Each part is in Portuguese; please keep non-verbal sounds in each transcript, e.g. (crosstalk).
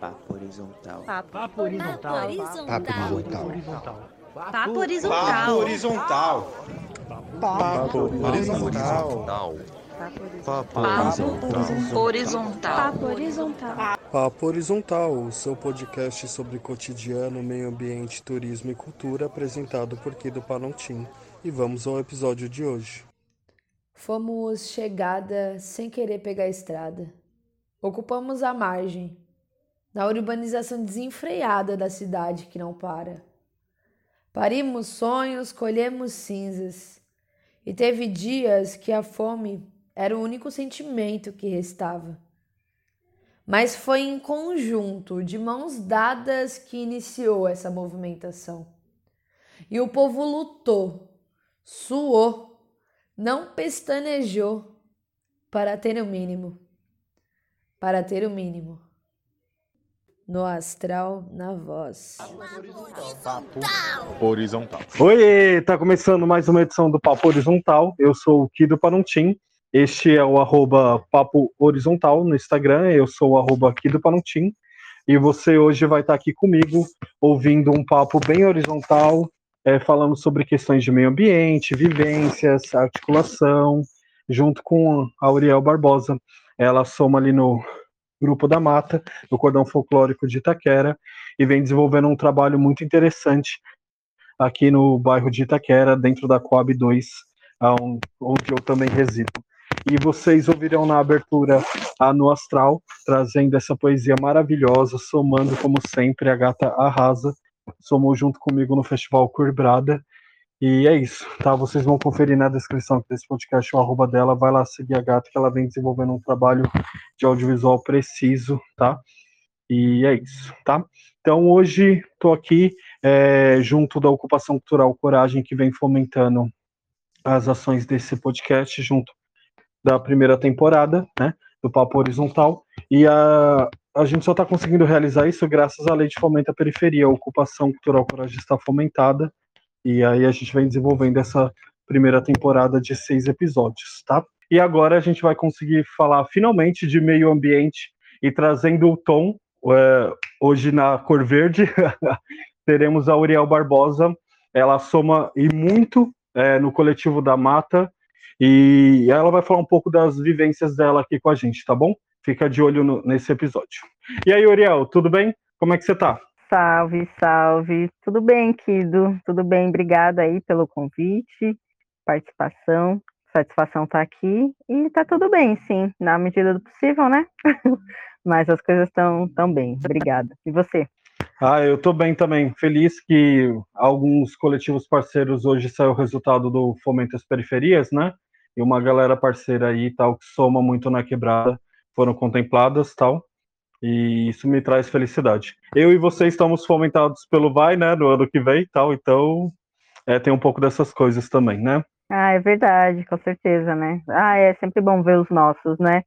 Papo horizontal. Papo, Papo horizontal. Papo horizontal. Papo horizontal. Papo horizontal. Papo horizontal. Papo horizontal. Papo horizontal. Papo horizontal, o seu podcast sobre cotidiano, meio ambiente, turismo e cultura, apresentado por Kido Panontim. E vamos ao episódio de hoje. Fomos chegada sem querer pegar a estrada. Ocupamos a margem, na urbanização desenfreada da cidade que não para. Parimos sonhos, colhemos cinzas, e teve dias que a fome era o único sentimento que restava. Mas foi em conjunto, de mãos dadas, que iniciou essa movimentação. E o povo lutou, suou, não pestanejou para ter o mínimo. Para ter o mínimo no astral, na voz. Papo horizontal. Oi, tá começando mais uma edição do Papo Horizontal. Eu sou o Kido Panuntim. Este é o arroba Papo Horizontal no Instagram. Eu sou o arroba Kido Panuntim. E você hoje vai estar aqui comigo, ouvindo um papo bem horizontal, é, falando sobre questões de meio ambiente, vivências, articulação, junto com a Auriel Barbosa. Ela soma ali no Grupo da Mata, do Cordão Folclórico de Itaquera, e vem desenvolvendo um trabalho muito interessante aqui no bairro de Itaquera, dentro da Coab 2, onde eu também resido. E vocês ouvirão na abertura a No Astral, trazendo essa poesia maravilhosa, somando, como sempre, a gata arrasa, somou junto comigo no Festival Curbrada, e é isso, tá? Vocês vão conferir na descrição desse podcast o arroba dela, vai lá seguir a gata que ela vem desenvolvendo um trabalho de audiovisual preciso, tá? E é isso, tá? Então hoje estou aqui é, junto da Ocupação Cultural Coragem, que vem fomentando as ações desse podcast, junto da primeira temporada, né? Do Papo Horizontal. E a, a gente só está conseguindo realizar isso graças à Lei de Fomento à Periferia. A Ocupação Cultural Coragem está fomentada e aí a gente vem desenvolvendo essa primeira temporada de seis episódios, tá? E agora a gente vai conseguir falar finalmente de meio ambiente e trazendo o tom é, hoje na cor verde (laughs) teremos a Uriel Barbosa. Ela soma e muito é, no coletivo da Mata e ela vai falar um pouco das vivências dela aqui com a gente, tá bom? Fica de olho no, nesse episódio. E aí, Uriel, tudo bem? Como é que você tá? Salve, salve. Tudo bem, Kido? Tudo bem? Obrigada aí pelo convite, participação. Satisfação estar tá aqui e tá tudo bem, sim, na medida do possível, né? (laughs) Mas as coisas estão tão bem. Obrigada. E você? Ah, eu tô bem também. Feliz que alguns coletivos parceiros hoje saiu o resultado do Fomento às Periferias, né? E uma galera parceira aí, tal, que soma muito na quebrada, foram contempladas, tal. E isso me traz felicidade. Eu e você estamos fomentados pelo Vai, né, no ano que vem e tal, então é, tem um pouco dessas coisas também, né? Ah, é verdade, com certeza, né? Ah, é sempre bom ver os nossos, né?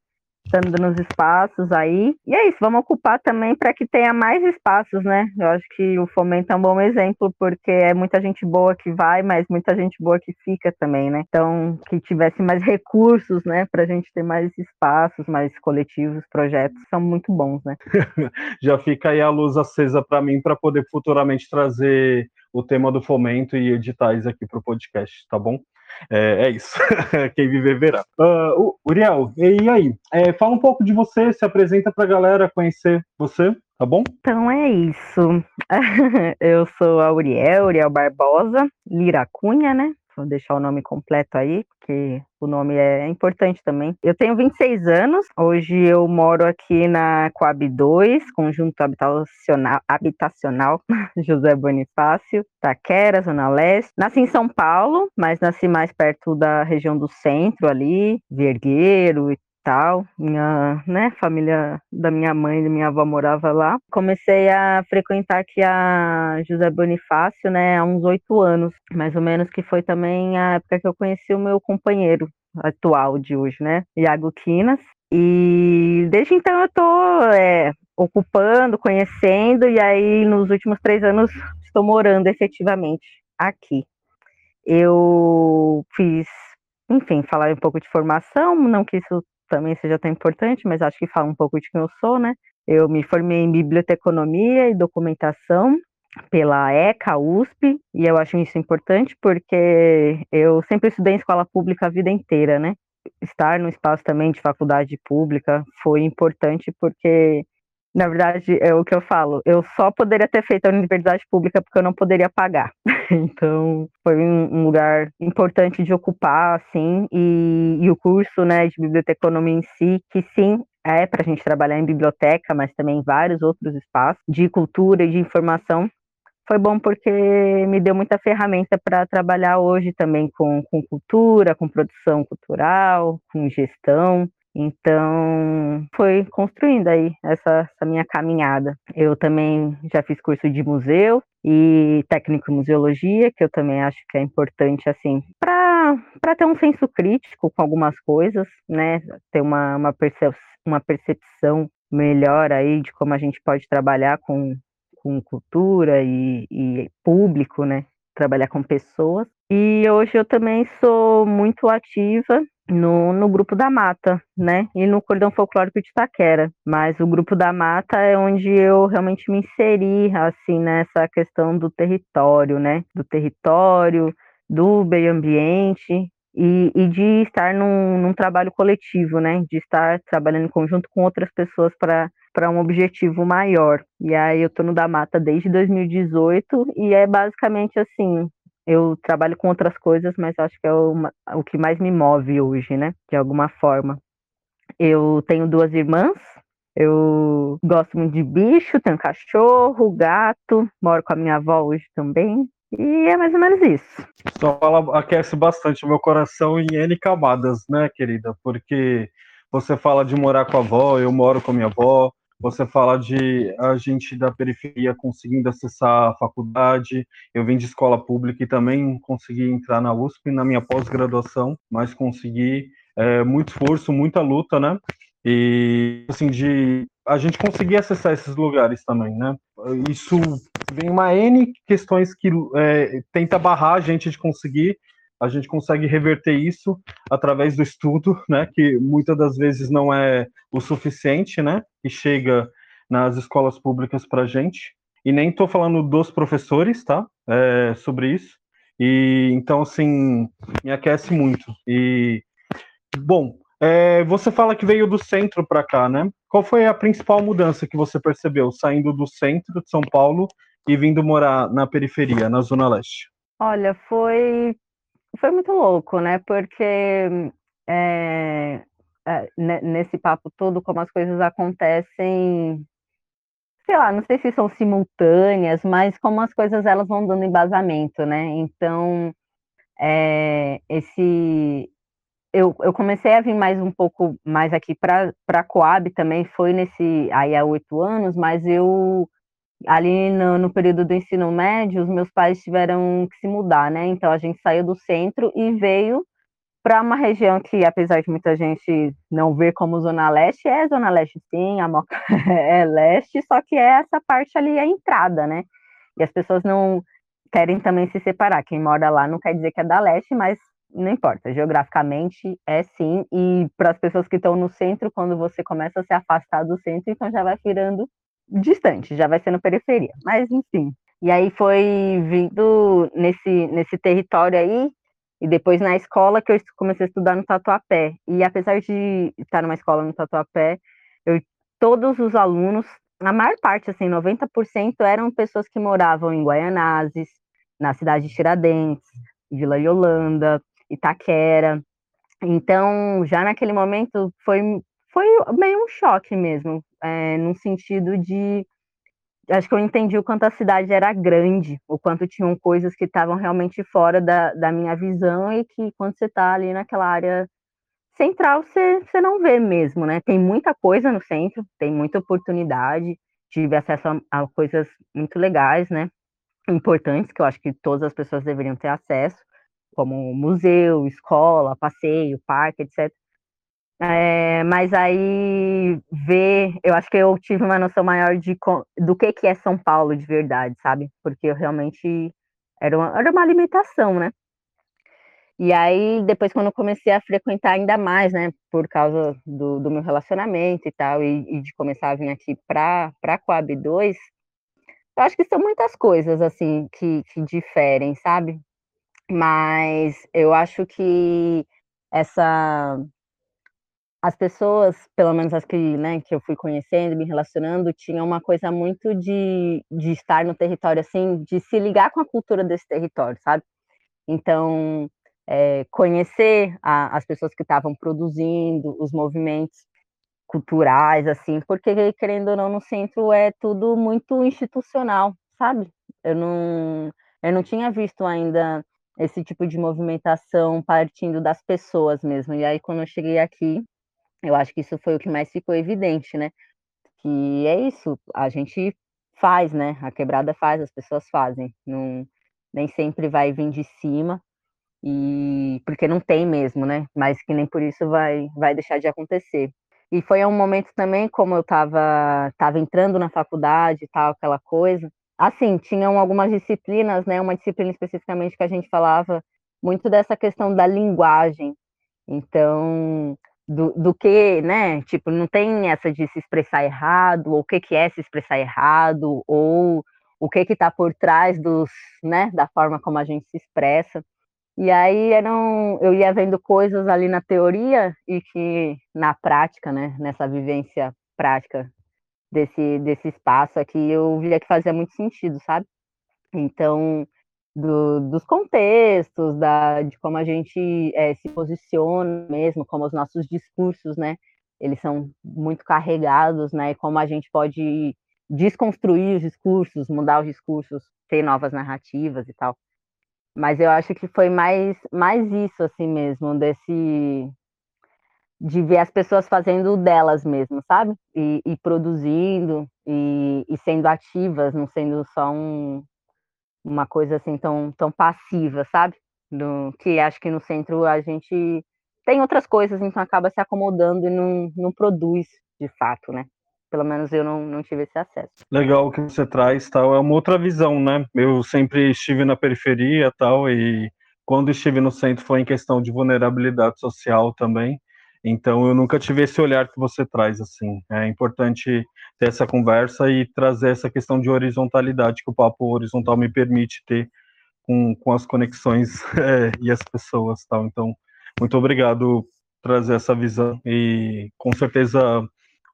Estando nos espaços aí. E é isso, vamos ocupar também para que tenha mais espaços, né? Eu acho que o Fomento é um bom exemplo, porque é muita gente boa que vai, mas muita gente boa que fica também, né? Então, que tivesse mais recursos, né, para a gente ter mais espaços, mais coletivos, projetos, são muito bons, né? (laughs) Já fica aí a luz acesa para mim, para poder futuramente trazer o tema do fomento e editais aqui para o podcast, tá bom? É, é isso. (laughs) Quem viver verá. Uh, Uriel, e aí? É, fala um pouco de você, se apresenta para a galera conhecer você, tá bom? Então é isso. (laughs) Eu sou a Uriel, Uriel Barbosa, Lira Cunha, né? Vou deixar o nome completo aí, porque o nome é importante também. Eu tenho 26 anos, hoje eu moro aqui na Coab 2, Conjunto Habitacional, habitacional (laughs) José Bonifácio, Taquera, Zona Leste. Nasci em São Paulo, mas nasci mais perto da região do centro ali, Vergueiro e Minha, né, família da minha mãe e minha avó morava lá. Comecei a frequentar aqui a José Bonifácio, né, há uns oito anos, mais ou menos, que foi também a época que eu conheci o meu companheiro atual de hoje, né, Iago Quinas. E desde então eu tô é, ocupando, conhecendo, e aí nos últimos três anos estou morando efetivamente aqui. Eu fiz enfim, falar um pouco de formação, não que isso também seja tão importante, mas acho que fala um pouco de quem eu sou, né? Eu me formei em biblioteconomia e documentação pela ECA USP, e eu acho isso importante porque eu sempre estudei em escola pública a vida inteira, né? Estar no espaço também de faculdade pública foi importante porque na verdade, é o que eu falo. Eu só poderia ter feito a universidade pública porque eu não poderia pagar. (laughs) então, foi um, lugar importante de ocupar, assim, e, e o curso, né, de biblioteconomia em si, que sim, é para a gente trabalhar em biblioteca, mas também em vários outros espaços de cultura e de informação. Foi bom porque me deu muita ferramenta para trabalhar hoje também com, com cultura, com produção cultural, com gestão. Então, foi construindo aí essa, essa, minha caminhada. Eu também já fiz curso de museu e técnico em museologia, que eu também acho que é importante, assim, para ter um senso crítico com algumas coisas, né? Ter uma, uma, percep uma percepção melhor aí de como a gente pode trabalhar com, com cultura e, e público, né? Trabalhar com pessoas. E hoje eu também sou muito ativa no, no grupo da mata, né? E no cordão folclórico de Itaquera. Mas o grupo da mata é onde eu realmente me inseri, assim, nessa questão do território, né? Do território, do meio ambiente e, e de estar num, num, trabalho coletivo, né? De estar trabalhando em conjunto com outras pessoas para para um objetivo maior. E aí eu tô no da mata desde 2018 e é basicamente assim, eu trabalho com outras coisas, mas acho que é uma, o que mais me move hoje, né? De alguma forma. Eu tenho duas irmãs, eu gosto muito de bicho, tenho cachorro, gato, moro com a minha avó hoje também. E é mais ou menos isso. Só fala, aquece bastante o meu coração em N camadas, né, querida? Porque você fala de morar com a avó, eu moro com a minha avó, você fala de a gente da periferia conseguindo acessar a faculdade. Eu vim de escola pública e também consegui entrar na USP na minha pós-graduação, mas consegui é, muito esforço, muita luta, né? E assim de a gente conseguir acessar esses lugares também, né? Isso vem uma n questões que é, tenta barrar a gente de conseguir a gente consegue reverter isso através do estudo, né, que muitas das vezes não é o suficiente, né, que chega nas escolas públicas para a gente. E nem estou falando dos professores, tá, é, sobre isso. E então, assim, me aquece muito. E bom, é, você fala que veio do centro para cá, né? Qual foi a principal mudança que você percebeu saindo do centro de São Paulo e vindo morar na periferia, na Zona Leste? Olha, foi foi muito louco, né? Porque é, é, nesse papo todo, como as coisas acontecem, sei lá, não sei se são simultâneas, mas como as coisas elas vão dando embasamento, né? Então, é, esse eu, eu comecei a vir mais um pouco mais aqui para a Coab também, foi nesse aí há oito anos, mas eu ali no, no, período do ensino médio, os meus pais tiveram que se mudar, né? Então a gente saiu do centro e veio para uma região que, apesar de muita gente não ver como Zona Leste, é Zona Leste sim, a Moca (laughs) é leste, só que é essa parte ali a entrada, né? E as pessoas não querem também se separar. Quem mora lá não quer dizer que é da leste, mas não importa, geograficamente é sim. E para as pessoas que estão no centro, quando você começa a se afastar do centro, então já vai virando distante, já vai ser na periferia. Mas enfim. E aí foi vindo nesse, nesse território aí, e depois na escola que eu comecei a estudar no Tatuapé. E apesar de estar numa escola no Tatuapé, eu, todos os alunos, a maior parte, assim, 90% eram pessoas que moravam em Guaianazes, na cidade de Tiradentes, Vila Yolanda, Itaquera. Então, já naquele momento foi foi meio um choque mesmo, é, no sentido de. Acho que eu entendi o quanto a cidade era grande, o quanto tinham coisas que estavam realmente fora da, da minha visão e que quando você está ali naquela área central, você, você não vê mesmo, né? Tem muita coisa no centro, tem muita oportunidade, tive acesso a, a coisas muito legais, né? Importantes, que eu acho que todas as pessoas deveriam ter acesso, como museu, escola, passeio, parque, etc. É, mas aí ver, eu acho que eu tive uma noção maior de do que que é São Paulo de verdade, sabe? Porque eu realmente era uma, era uma limitação, né? E aí, depois, quando eu comecei a frequentar ainda mais, né, por causa do, do meu relacionamento e tal, e, e, de começar a vir aqui para a Coab 2, eu acho que são muitas coisas, assim, que, que diferem, sabe? Mas eu acho que essa as pessoas, pelo menos as que, né, que eu fui conhecendo, me relacionando, tinham uma coisa muito de, de estar no território, assim, de se ligar com a cultura desse território, sabe? Então, é, conhecer a, as pessoas que estavam produzindo, os movimentos culturais, assim, porque, querendo ou não, no centro é tudo muito institucional, sabe? Eu não, eu não tinha visto ainda esse tipo de movimentação partindo das pessoas mesmo. E aí, quando eu cheguei aqui, eu acho que isso foi o que mais ficou evidente, né? Que é isso, a gente faz, né? A quebrada faz, as pessoas fazem. Não, nem sempre vai vir de cima, e porque não tem mesmo, né? Mas que nem por isso vai, vai deixar de acontecer. E foi um momento também, como eu estava tava entrando na faculdade e tal, aquela coisa. Assim, tinham algumas disciplinas, né? Uma disciplina especificamente que a gente falava muito dessa questão da linguagem. Então, do, do que, né? Tipo, não tem essa de se expressar errado, ou o que, que é se expressar errado, ou o que que está por trás dos, né, da forma como a gente se expressa. E aí eram, eu ia vendo coisas ali na teoria e que na prática, né, nessa vivência prática desse, desse espaço aqui, eu via que fazia muito sentido, sabe? Então, do, dos contextos, da, de como a gente é, se posiciona mesmo, como os nossos discursos, né? Eles são muito carregados, né? E como a gente pode desconstruir os discursos, mudar os discursos, ter novas narrativas e tal. Mas eu acho que foi mais, mais isso, assim mesmo, desse. de ver as pessoas fazendo delas mesmo, sabe? E, e produzindo, e, e, sendo ativas, não sendo só um, uma coisa assim tão, tão passiva, sabe? Do, que acho que no centro a gente tem outras coisas, então acaba se acomodando e não, não produz de fato, né? Pelo menos eu não, não tive esse acesso. Legal que você traz, tal, é uma outra visão, né? Eu sempre estive na periferia, tal, e quando estive no centro foi em questão de vulnerabilidade social também. Então eu nunca tive esse olhar que você traz assim. É importante ter essa conversa e trazer essa questão de horizontalidade que o papo horizontal me permite ter com, com as conexões (laughs) é, e as pessoas, tal. Então muito obrigado trazer essa visão e com certeza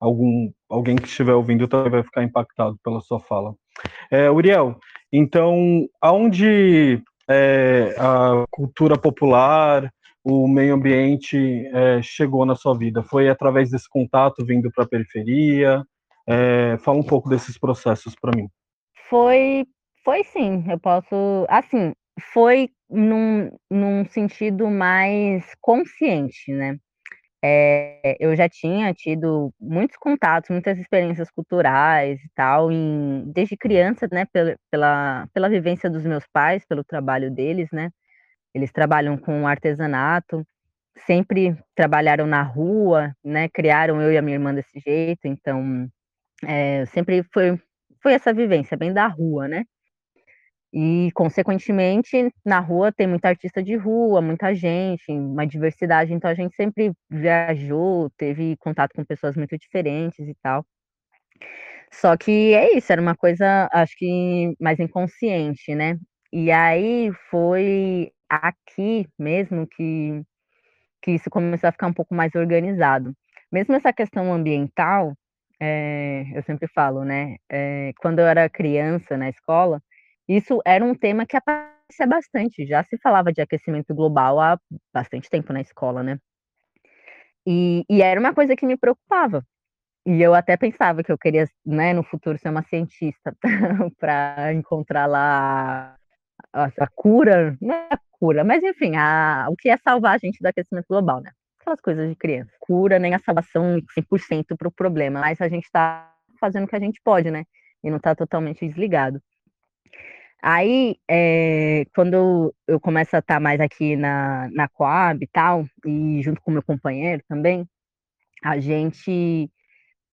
algum alguém que estiver ouvindo também vai ficar impactado pela sua fala. É, Uriel, então aonde é, a cultura popular o meio ambiente é, chegou na sua vida? Foi através desse contato vindo para a periferia? É, fala um pouco desses processos para mim. Foi, foi sim. Eu posso, assim, foi num, num sentido mais consciente, né? É, eu já tinha tido muitos contatos, muitas experiências culturais e tal, em, desde criança, né, pela, pela, pela vivência dos meus pais, pelo trabalho deles, né, eles trabalham com artesanato, sempre trabalharam na rua, né? Criaram eu e a minha irmã desse jeito, então é, sempre foi, foi essa vivência bem da rua, né? E, consequentemente, na rua tem muita artista de rua, muita gente, uma diversidade, então a gente sempre viajou, teve contato com pessoas muito diferentes e tal. Só que é isso, era uma coisa, acho que mais inconsciente, né? E aí foi aqui mesmo que, que isso começou a ficar um pouco mais organizado. Mesmo essa questão ambiental, é, eu sempre falo, né? É, quando eu era criança na escola, isso era um tema que aparecia bastante. Já se falava de aquecimento global há bastante tempo na escola, né? E, e era uma coisa que me preocupava. E eu até pensava que eu queria, né, no futuro, ser uma cientista (laughs) para encontrar lá a, cura, não é cura, mas enfim, a, o que é salvar a gente do aquecimento global, né? Aquelas coisas de criança. Cura nem a salvação 100% para o problema, mas a gente está fazendo o que a gente pode, né? E não está totalmente desligado. Aí, é, quando eu começo a estar tá mais aqui na, na Coab e tal, e junto com meu companheiro também, a gente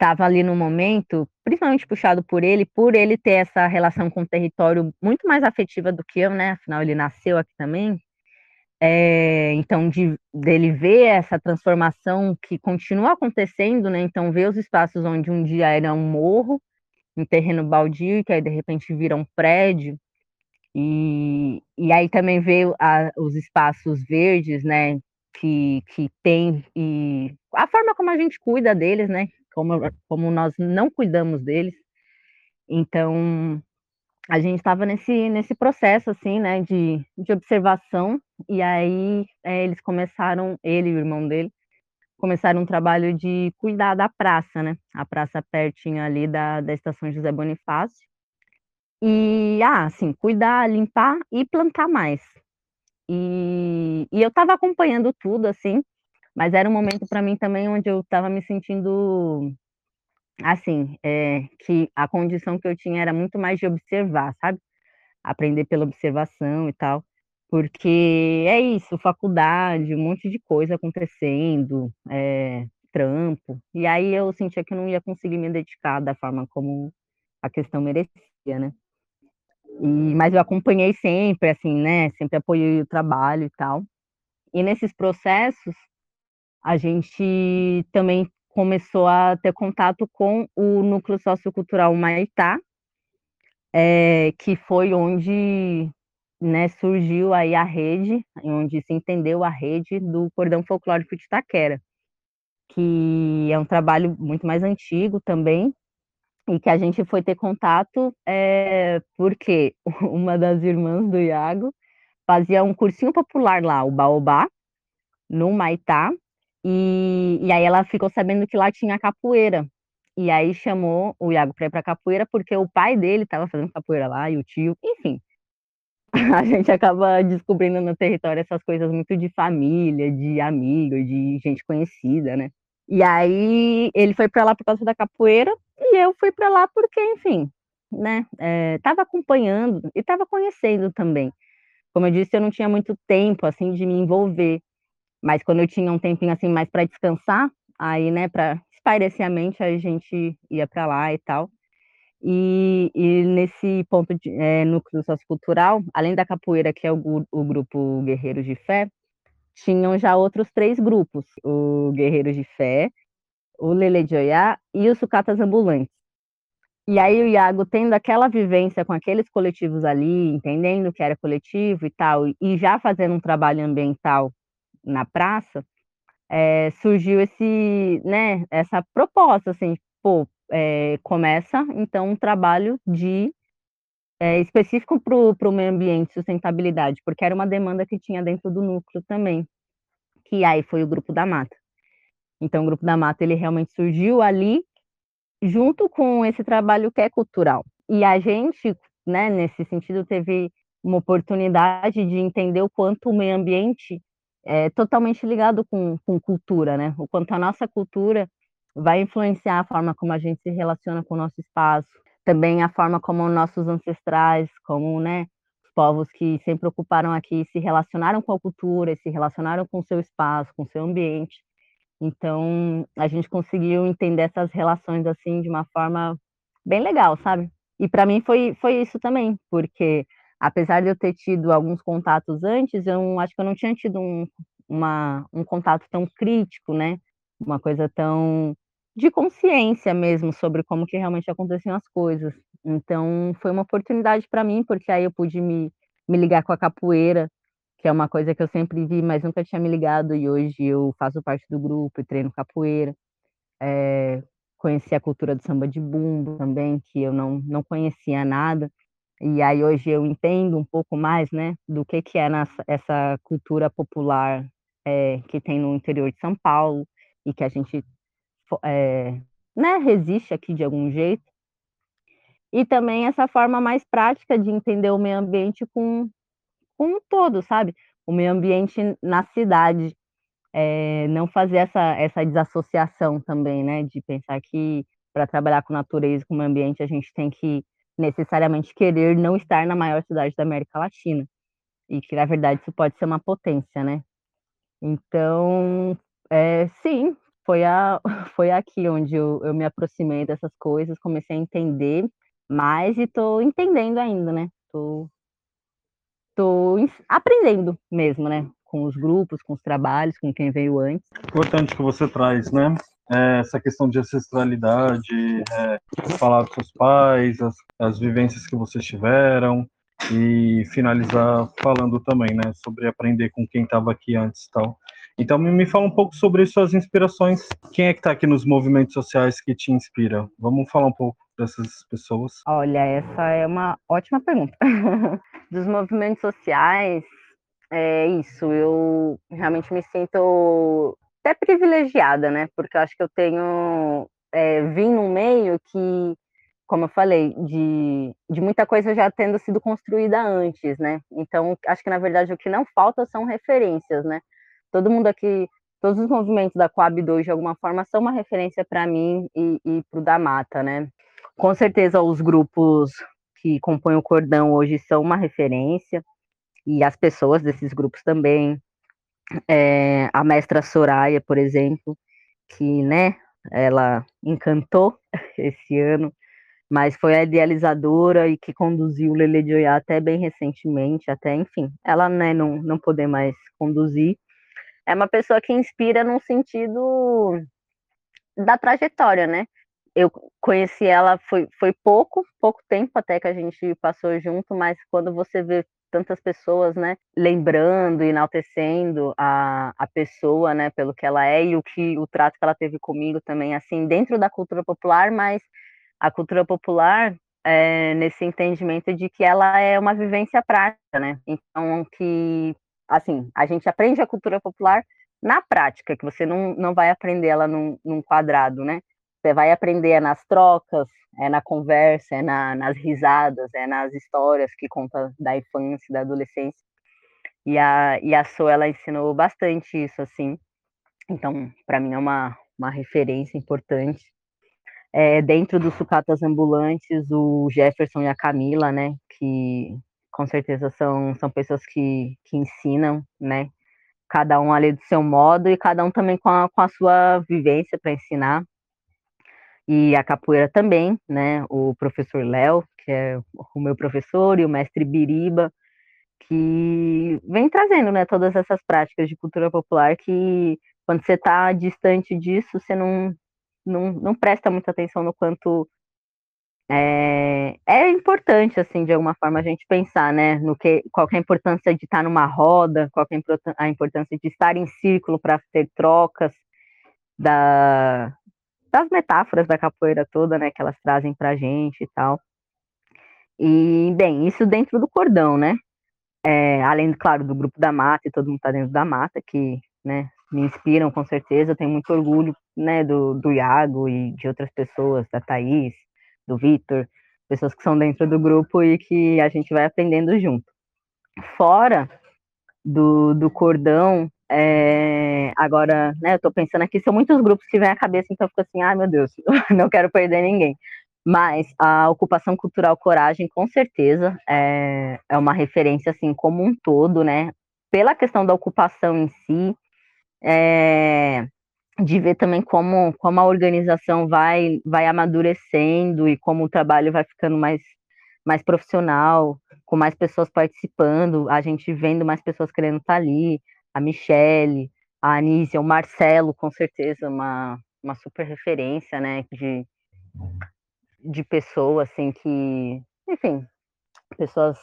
estava ali no momento, principalmente puxado por ele, por ele ter essa relação com o território muito mais afetiva do que eu, né? Afinal, ele nasceu aqui também. é, então de dele ver essa transformação que continua acontecendo, né? Então ver os espaços onde um dia era um morro, um terreno baldio, que aí de repente vira um prédio, e, e aí também ver a, os espaços verdes, né? Que, que tem e a forma como a gente cuida deles, né? Como, como nós não cuidamos deles. Então, a gente estava nesse, nesse processo, assim, né, de, de observação, e aí é, eles começaram, ele e o irmão dele, começaram um trabalho de cuidar da praça, né, a praça pertinho ali da, da estação José Bonifácio, e, ah, assim, cuidar, limpar e plantar mais. E, e eu estava acompanhando tudo, assim, mas era um momento para mim também onde eu estava me sentindo assim, é, que a condição que eu tinha era muito mais de observar, sabe? Aprender pela observação e tal, porque é isso, faculdade, um monte de coisa acontecendo, é, trampo, e aí eu sentia que eu não ia conseguir me dedicar da forma como a questão merecia, né? E, mas eu acompanhei sempre, assim, né? Sempre apoiei o trabalho e tal. E nesses processos, a gente também começou a ter contato com o núcleo sociocultural Maitá, é, que foi onde né, surgiu aí a rede, onde se entendeu a rede do cordão folclórico de Itaquera, que é um trabalho muito mais antigo também, e que a gente foi ter contato é, porque (laughs) uma das irmãs do Iago fazia um cursinho popular lá, o Baobá, no Maitá, e, e aí ela ficou sabendo que lá tinha capoeira. E aí chamou o Iago para ir para capoeira porque o pai dele estava fazendo capoeira lá e o tio, enfim. (laughs) A gente acaba descobrindo no território essas coisas muito de família, de amigo, de gente conhecida, né? E aí ele foi para lá por causa da capoeira e eu fui para lá porque, enfim, né? Estava acompanhando e estava conhecendo também. Como eu disse, eu não tinha muito tempo assim de me envolver. Mas quando eu tinha um tempinho assim mais para descansar, aí, né, para espairecer a mente, a gente ia para lá e tal. E, e nesse ponto de é, núcleo sociocultural, além da capoeira, que é o, o grupo Guerreiros de Fé, tinham já outros três grupos: o Guerreiros de Fé, o Lele de Oiá e os Sucatas Ambulantes. E aí o Iago tendo aquela vivência com aqueles coletivos ali, entendendo que era coletivo e tal, e já fazendo um trabalho ambiental na praça, é, surgiu esse, né, essa proposta, assim, pô, é, começa então um trabalho de é, específico para o meio ambiente, sustentabilidade, porque era uma demanda que tinha dentro do núcleo também, que aí foi o Grupo da Mata. Então, o Grupo da Mata, ele realmente surgiu ali, junto com esse trabalho que é cultural. E a gente, né, nesse sentido, teve uma oportunidade de entender o quanto o meio ambiente é totalmente ligado com, com cultura, né? O quanto a nossa cultura vai influenciar a forma como a gente se relaciona com o nosso espaço, também a forma como nossos ancestrais, como, né, os povos que sempre ocuparam aqui se relacionaram com a cultura, se relacionaram com o seu espaço, com o seu ambiente. Então, a gente conseguiu entender essas relações assim de uma forma bem legal, sabe? E para mim foi foi isso também, porque apesar de eu ter tido alguns contatos antes, eu acho que eu não tinha tido um, uma, um contato tão crítico, né? Uma coisa tão de consciência mesmo sobre como que realmente aconteciam as coisas. Então, foi uma oportunidade para mim, porque aí eu pude me, me ligar com a capoeira, que é uma coisa que eu sempre vi, mas nunca tinha me ligado, e hoje eu faço parte do grupo e treino capoeira. É, conheci a cultura do samba de bumbo também, que eu não, não conhecia nada. E aí hoje eu entendo um pouco mais, né, do que que é nessa, essa cultura popular é, que tem no interior de São Paulo e que a gente, é, né, resiste aqui de algum jeito. E também essa forma mais prática de entender o meio ambiente com, com um todo, sabe? O meio ambiente na cidade, é, não fazer essa, essa desassociação também, né, de pensar que para trabalhar com natureza, com o meio ambiente, a gente tem que necessariamente querer não estar na maior cidade da América Latina. E que, na verdade, isso pode ser uma potência, né? Então, é, sim, foi, a, (laughs) foi aqui onde eu, eu me aproximei dessas coisas, comecei a entender mais e estou entendendo ainda, né? Tô, tô aprendendo mesmo, né? com os grupos, com os trabalhos, com quem veio antes. Importante que você traz, né? É, essa questão de ancestralidade, é, falar dos seus pais, as, as vivências que vocês tiveram, e finalizar falando também, né, sobre aprender com quem estava aqui antes e tal. Então me fala um pouco sobre suas inspirações. Quem é que está aqui nos movimentos sociais que te inspira? Vamos falar um pouco dessas pessoas. Olha, essa é uma ótima pergunta. (laughs) Dos movimentos sociais, é isso. Eu realmente me sinto até privilegiada, né? Porque eu acho que eu tenho é, vim num meio que como eu falei, de, de muita coisa já tendo sido construída antes, né? Então, acho que na verdade o que não falta são referências, né? Todo mundo aqui, todos os movimentos da Coab 2 de alguma forma são uma referência para mim e, e para o da Mata, né? Com certeza os grupos que compõem o cordão hoje são uma referência e as pessoas desses grupos também. É, a mestra Soraya, por exemplo, que, né, ela encantou (laughs) esse ano mas foi a idealizadora e que conduziu o Lele de Oiá até bem recentemente, até, enfim, ela né, não, não poder mais conduzir. É uma pessoa que inspira no sentido da trajetória, né? Eu conheci ela, foi, foi pouco, pouco tempo até que a gente passou junto, mas quando você vê tantas pessoas, né, lembrando enaltecendo a, a pessoa, né, pelo que ela é e o que o trato que ela teve comigo também, assim, dentro da cultura popular, mas a cultura popular é, nesse entendimento de que ela é uma vivência prática, né? Então, que, assim, a gente aprende a cultura popular na prática, que você não, não vai aprender ela num, num quadrado, né? Você vai aprender nas trocas, é na conversa, é na, nas risadas, é nas histórias que conta da infância, da adolescência. E a, e a So, ela ensinou bastante isso, assim. Então, para mim é uma, uma referência importante. É, dentro dos sucatas ambulantes, o Jefferson e a Camila, né, que com certeza são, são pessoas que, que ensinam, né, cada um ali do seu modo e cada um também com a, com a sua vivência para ensinar. E a capoeira também, né, o professor Léo, que é o meu professor, e o mestre Biriba, que vem trazendo, né, todas essas práticas de cultura popular que quando você está distante disso, você não, não, não presta muita atenção no quanto é, é, importante, assim, de alguma forma, a gente pensar, né, no que, qual que é a importância de estar numa roda, qual que é a importância de estar em círculo para ter trocas, da, das metáforas da capoeira toda, né, que elas trazem para a gente e tal. E, bem, isso dentro do cordão, né, é, além, claro, do grupo da mata, e todo mundo está dentro da mata, que, né, me inspiram com certeza. Eu tenho muito orgulho, né, do, do Iago e de outras pessoas, da Thaís, do Vitor, pessoas que são dentro do grupo e que a gente vai aprendendo junto. Fora do, do cordão, é, agora, né, eu tô pensando aqui, são muitos grupos que vêm à cabeça, então eu fico assim, ai meu Deus, (laughs) não quero perder ninguém. Mas a ocupação cultural Coragem, com certeza, é, é uma referência, assim, como um todo, né, pela questão da ocupação em si, é, de ver também como, como a organização vai, vai amadurecendo e como o trabalho vai ficando mais, mais profissional, com mais pessoas participando, a gente vendo mais pessoas querendo estar ali, a Michelle, a Anísia, o Marcelo, com certeza, uma, uma super referência, né, de, de pessoas, assim, que, enfim, pessoas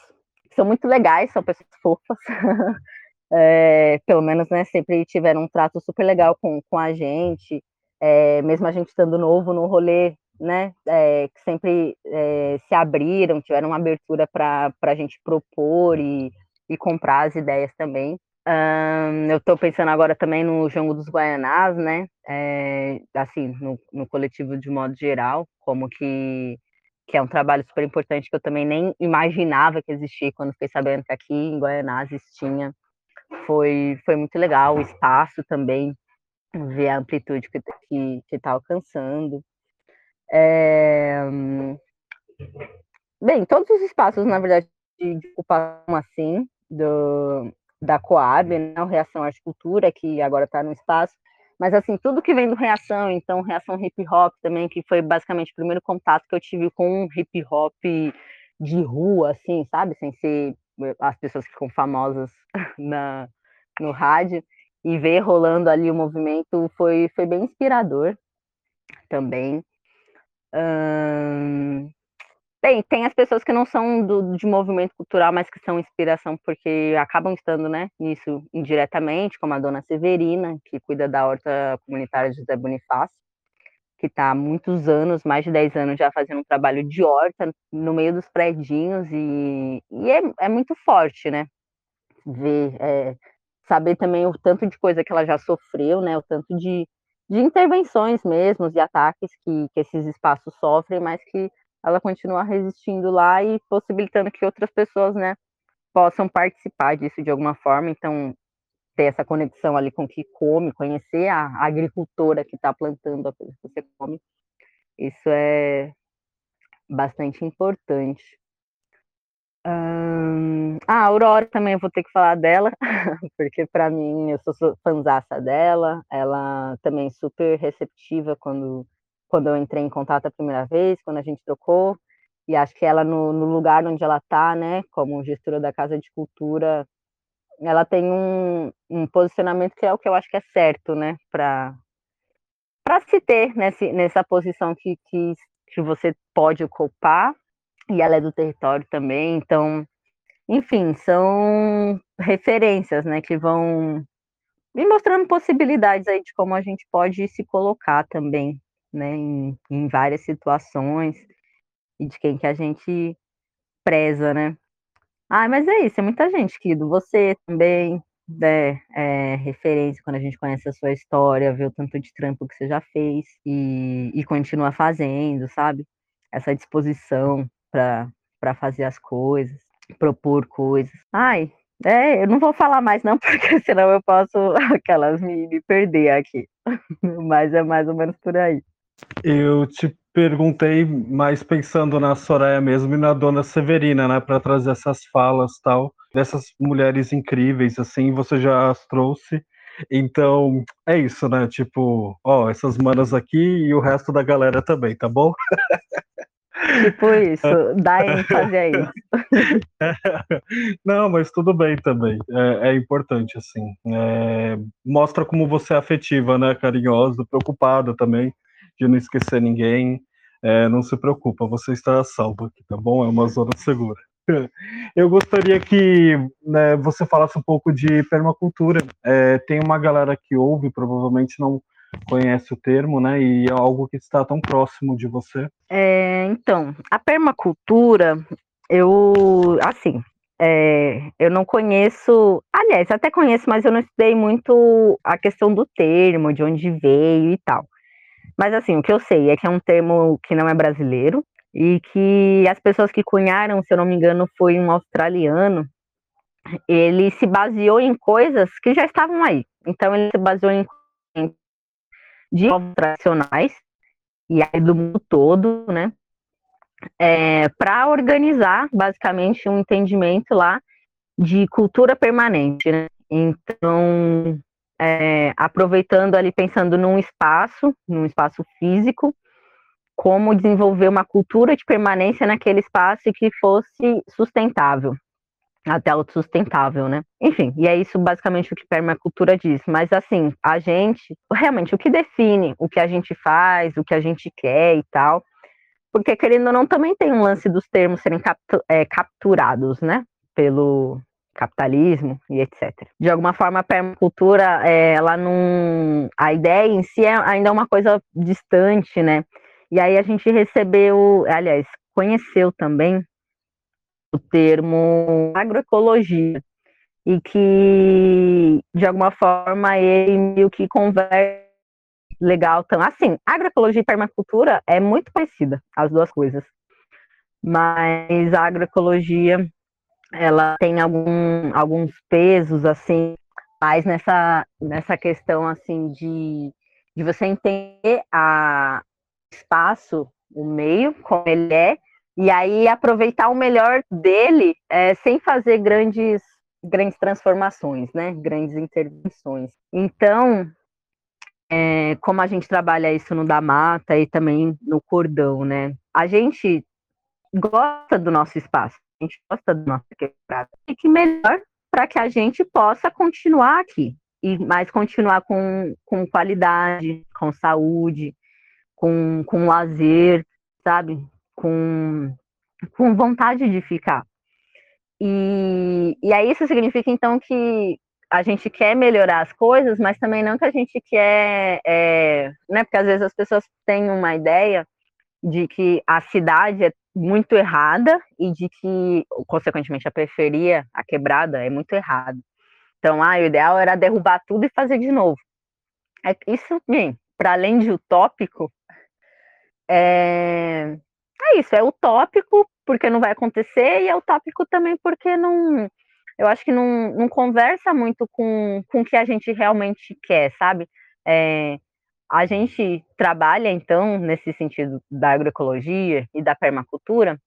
que são muito legais, são pessoas fofas, (laughs) é, pelo menos, né, sempre tiveram um trato super legal com, com a gente, é, mesmo a gente estando novo no rolê, né, é, que sempre se abriram, tiveram uma abertura para a gente propor e, e comprar as ideias também. Um, eu estou pensando agora também no Jogo dos Guaianás, né? É, assim, no, no, coletivo de modo geral, como que, que é um trabalho super importante que eu também nem imaginava que existia quando fiquei sabendo que aqui em Guaianás tinha foi, foi muito legal, o espaço também, ver a amplitude que está que, que tá alcançando. É... Bem, todos os espaços, na verdade, de, ocupação assim, do, da Coab, né, o Reação Arte Cultura, que agora está no espaço, mas assim, tudo que vem do Reação, então Reação Hip Hop também, que foi basicamente o primeiro contato que eu tive com um hip hop de rua, assim, sabe, sem ser as pessoas que ficam famosas (laughs) na, no rádio. E ver rolando ali o movimento foi, foi bem inspirador também. Tem, tem as pessoas que não são do, de movimento cultural, mas que são inspiração porque acabam estando né, nisso indiretamente, como a dona Severina, que cuida da horta comunitária José Bonifácio, que está há muitos anos, mais de 10 anos já fazendo um trabalho de horta no meio dos predinhos, e, e é, é muito forte, né? Ver, é, saber também o tanto de coisa que ela já sofreu, né? O tanto de, de intervenções mesmo, de ataques que, que esses espaços sofrem, mas que ela continua resistindo lá e possibilitando que outras pessoas, né, possam participar disso de alguma forma. Então, ter essa conexão ali com o que come, conhecer a, agricultora que está plantando a coisa que você come, isso é bastante importante. Hum, a Aurora também vou ter que falar dela, (laughs) porque para mim eu sou fanzaça dela, ela também é super receptiva quando quando eu entrei em contato a primeira vez, quando a gente trocou, e acho que ela, no, no lugar onde ela está, né, como gestora da Casa de Cultura, ela tem um, um posicionamento que é o que eu acho que é certo, né, para se ter nesse, nessa posição que, que, que você pode ocupar, e ela é do território também, então, enfim, são referências, né, que vão me mostrando possibilidades aí de como a gente pode se colocar também né, em, em várias situações e de quem que a gente preza, né? Ah, mas é isso, é muita gente, Kido. Você também né, é referência quando a gente conhece a sua história, vê o tanto de trampo que você já fez e, e continua fazendo, sabe? Essa disposição para fazer as coisas, propor coisas. Ai, é, eu não vou falar mais não, (laughs) porque senão eu posso (laughs) aquelas me, me perder aqui. (laughs) Mas é mais ou menos por aí. Eu te perguntei mais pensando na Soraya mesmo e na Dona Severina, né, para trazer essas falas tal dessas mulheres incríveis assim, você já as trouxe. Então, é isso, né? Tipo, ó, essas manas aqui e o resto da galera também, tá bom? Tipo isso, dá ênfase aí. (laughs) Não, mas tudo bem também. É, é importante, assim. É, mostra como você é afetiva, né? Carinhosa, preocupada também de não esquecer ninguém. É, não se preocupa, você está salvo aqui, tá bom? É uma zona segura. (laughs) Eu gostaria que né, você falasse um pouco de permacultura. É, tem uma galera que ouve, provavelmente não conhece o termo, né? E é algo que está tão próximo de você. É, então, a permacultura, eu, assim, é, eu não conheço, aliás, até conheço, mas eu não estudei muito a questão do termo, de onde veio e tal. Mas assim, o que eu sei é que é um termo que não é brasileiro e que as pessoas que cunharam, se eu não me engano, foi um australiano. Ele se baseou em coisas que já estavam aí. Então ele se baseou em de tradicionais e aí do mundo todo, né? É, para organizar basicamente um entendimento lá de cultura permanente, né? Então é, aproveitando ali, pensando num espaço, num espaço físico, como desenvolver uma cultura de permanência naquele espaço que fosse sustentável, até autossustentável, né? Enfim, e é isso basicamente o que permacultura diz. Mas assim, a gente, realmente, o que define o que a gente faz, o que a gente quer e tal, porque querendo ou não, também tem um lance dos termos serem captu é, capturados, né? Pelo, capitalismo e etc. De alguma forma, a permacultura, é, ela não. A ideia em si é ainda é uma coisa distante, né? E aí a gente recebeu, aliás, conheceu também o termo agroecologia e que de alguma forma ele meio que conversa legal então assim agroecologia e permacultura é muito parecida as duas coisas mas a agroecologia ela tem algum, alguns pesos, assim, mais nessa, nessa questão, assim, de, de você entender a espaço, o meio, como ele é, e aí aproveitar o melhor dele é, sem fazer grandes, grandes transformações, né? Grandes intervenções. Então, é, como a gente trabalha isso no da mata e também no cordão, né? A gente gosta do nosso espaço, gente gosta do nosso quebrado. E que melhor para que a gente possa continuar aqui, e mais continuar com, com qualidade, com saúde, com, com lazer, sabe? Com, com vontade de ficar. E, e aí isso significa, então, que a gente quer melhorar as coisas, mas também não que a gente quer, é, né? Porque às vezes as pessoas têm uma ideia de que a cidade é muito errada e de que, consequentemente, a periferia, a quebrada, é muito errada. Então, ah, o ideal era derrubar tudo e fazer de novo. É, isso, bem, para além de utópico, é, é isso, é utópico porque não vai acontecer e é utópico também porque não, eu acho que não, não conversa muito com, com o que a gente realmente quer, sabe? É, a gente trabalha, então, nesse sentido da agroecologia e da permacultura,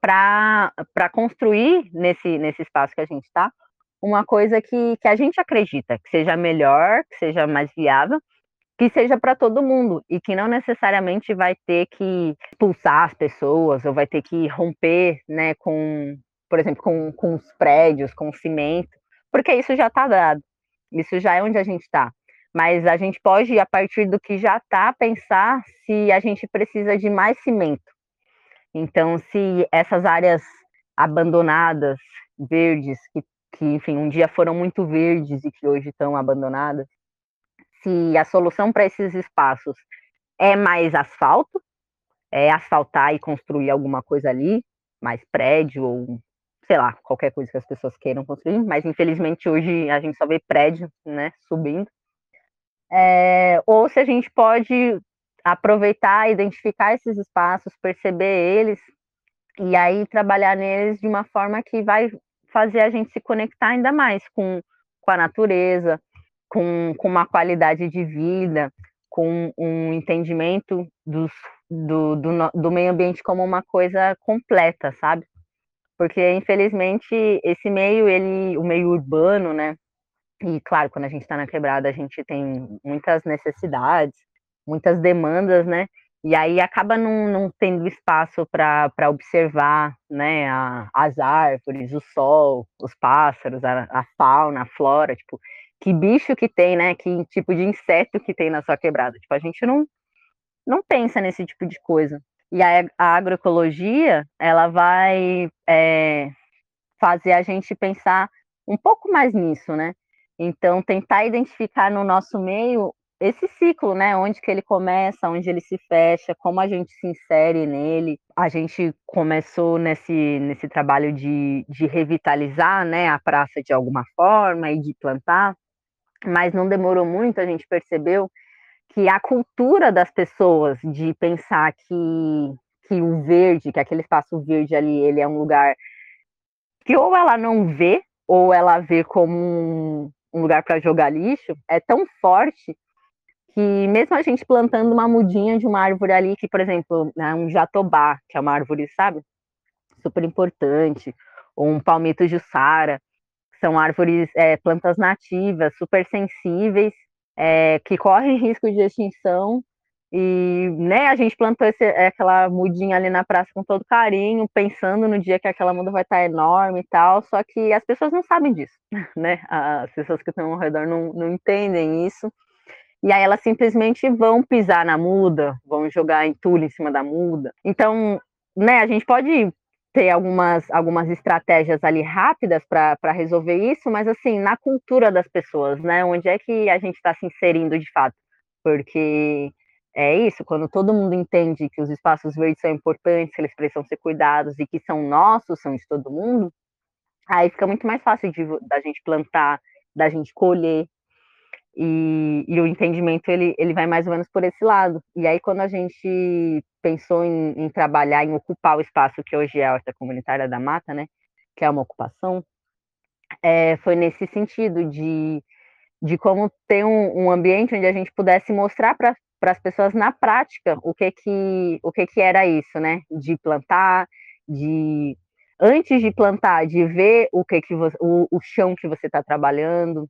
para construir nesse, nesse espaço que a gente está, uma coisa que, que a gente acredita, que seja melhor, que seja mais viável, que seja para todo mundo e que não necessariamente vai ter que expulsar as pessoas ou vai ter que romper, né, com, por exemplo, com, com os prédios, com o cimento, porque isso já está dado, isso já é onde a gente está. Mas a gente pode, a partir do que já está, pensar se a gente precisa de mais cimento. Então, se essas áreas abandonadas, verdes, que, que enfim, um dia foram muito verdes e que hoje estão abandonadas, se a solução para esses espaços é mais asfalto, é asfaltar e construir alguma coisa ali, mais prédio ou sei lá, qualquer coisa que as pessoas queiram construir, mas infelizmente hoje a gente só vê prédio, né, subindo. É, ou se a gente pode aproveitar, identificar esses espaços, perceber eles e aí trabalhar neles de uma forma que vai fazer a gente se conectar ainda mais com, com a natureza, com, com uma qualidade de vida, com um entendimento dos, do, do, do meio ambiente como uma coisa completa, sabe? Porque, infelizmente, esse meio, ele, o meio urbano, né? E, claro, quando a gente está na quebrada, a gente tem muitas necessidades, muitas demandas, né? E aí acaba não, não tendo espaço para observar né, a, as árvores, o sol, os pássaros, a, a fauna, a flora, tipo, que bicho que tem, né? Que tipo de inseto que tem na sua quebrada. Tipo, a gente não, não pensa nesse tipo de coisa. E a, a agroecologia, ela vai é, fazer a gente pensar um pouco mais nisso, né? Então, tentar identificar no nosso meio esse ciclo, né? Onde que ele começa, onde ele se fecha, como a gente se insere nele. A gente começou nesse, nesse trabalho de, de revitalizar né, a praça de alguma forma e de plantar mas não demorou muito, a gente percebeu que a cultura das pessoas de pensar que, que o verde, que aquele espaço verde ali, ele é um lugar que ou ela não vê, ou ela vê como um, um lugar para jogar lixo, é tão forte que mesmo a gente plantando uma mudinha de uma árvore ali, que, por exemplo, né, um jatobá, que é uma árvore, sabe, super importante, ou um palmito jussara, são árvores, é, plantas nativas, super sensíveis, é, que correm (laughs) risco de extinção. E né, a gente plantou esse, é, aquela mudinha ali na praça com todo carinho, pensando no dia que aquela muda vai estar enorme e tal, só que as pessoas não sabem disso, (laughs) né? As pessoas que estão ao redor não, não entendem isso. E aí elas simplesmente vão pisar na muda, vão jogar entulho em cima da muda. Então, né, a gente pode ter algumas, algumas estratégias ali rápidas para resolver isso, mas assim, na cultura das pessoas, né? Onde é que a gente está se inserindo de fato? Porque é isso, quando todo mundo entende que os espaços verdes são importantes, que eles precisam ser cuidados e que são nossos, são de todo mundo, aí fica muito mais fácil de, da gente plantar, da gente colher, e, e, o entendimento ele, ele vai mais ou menos por esse lado. E aí, quando a gente pensou em, em trabalhar, em ocupar o espaço que hoje é a horta comunitária da mata, né, que é uma ocupação, é, foi nesse sentido de, de como ter um, um ambiente onde a gente pudesse mostrar para as pessoas na prática o que que o que que era isso, né, de plantar, de antes de plantar, de ver o que que você, o, o chão que você está trabalhando,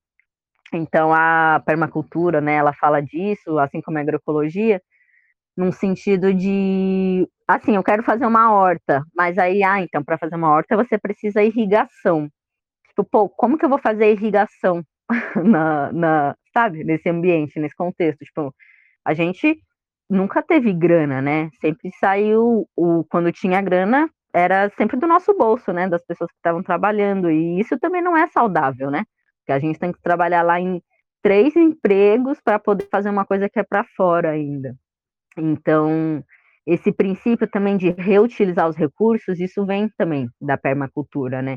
então, a permacultura, né, ela fala disso, assim como a agroecologia, num sentido de, assim, eu quero fazer uma horta, mas aí, ah, então, para fazer uma horta você precisa irrigação. tipo, pô, como que eu vou fazer irrigação (laughs) na, na, sabe, nesse ambiente, nesse contexto? Tipo, a gente nunca teve grana, né? Sempre saiu, o, quando tinha grana, era sempre do nosso bolso, né? Das pessoas que estavam trabalhando. E isso também não é saudável, né? Porque a gente tem que trabalhar lá em três empregos para poder fazer uma coisa que é para fora ainda. Então, esse princípio também de reutilizar os recursos, isso vem também da permacultura, né?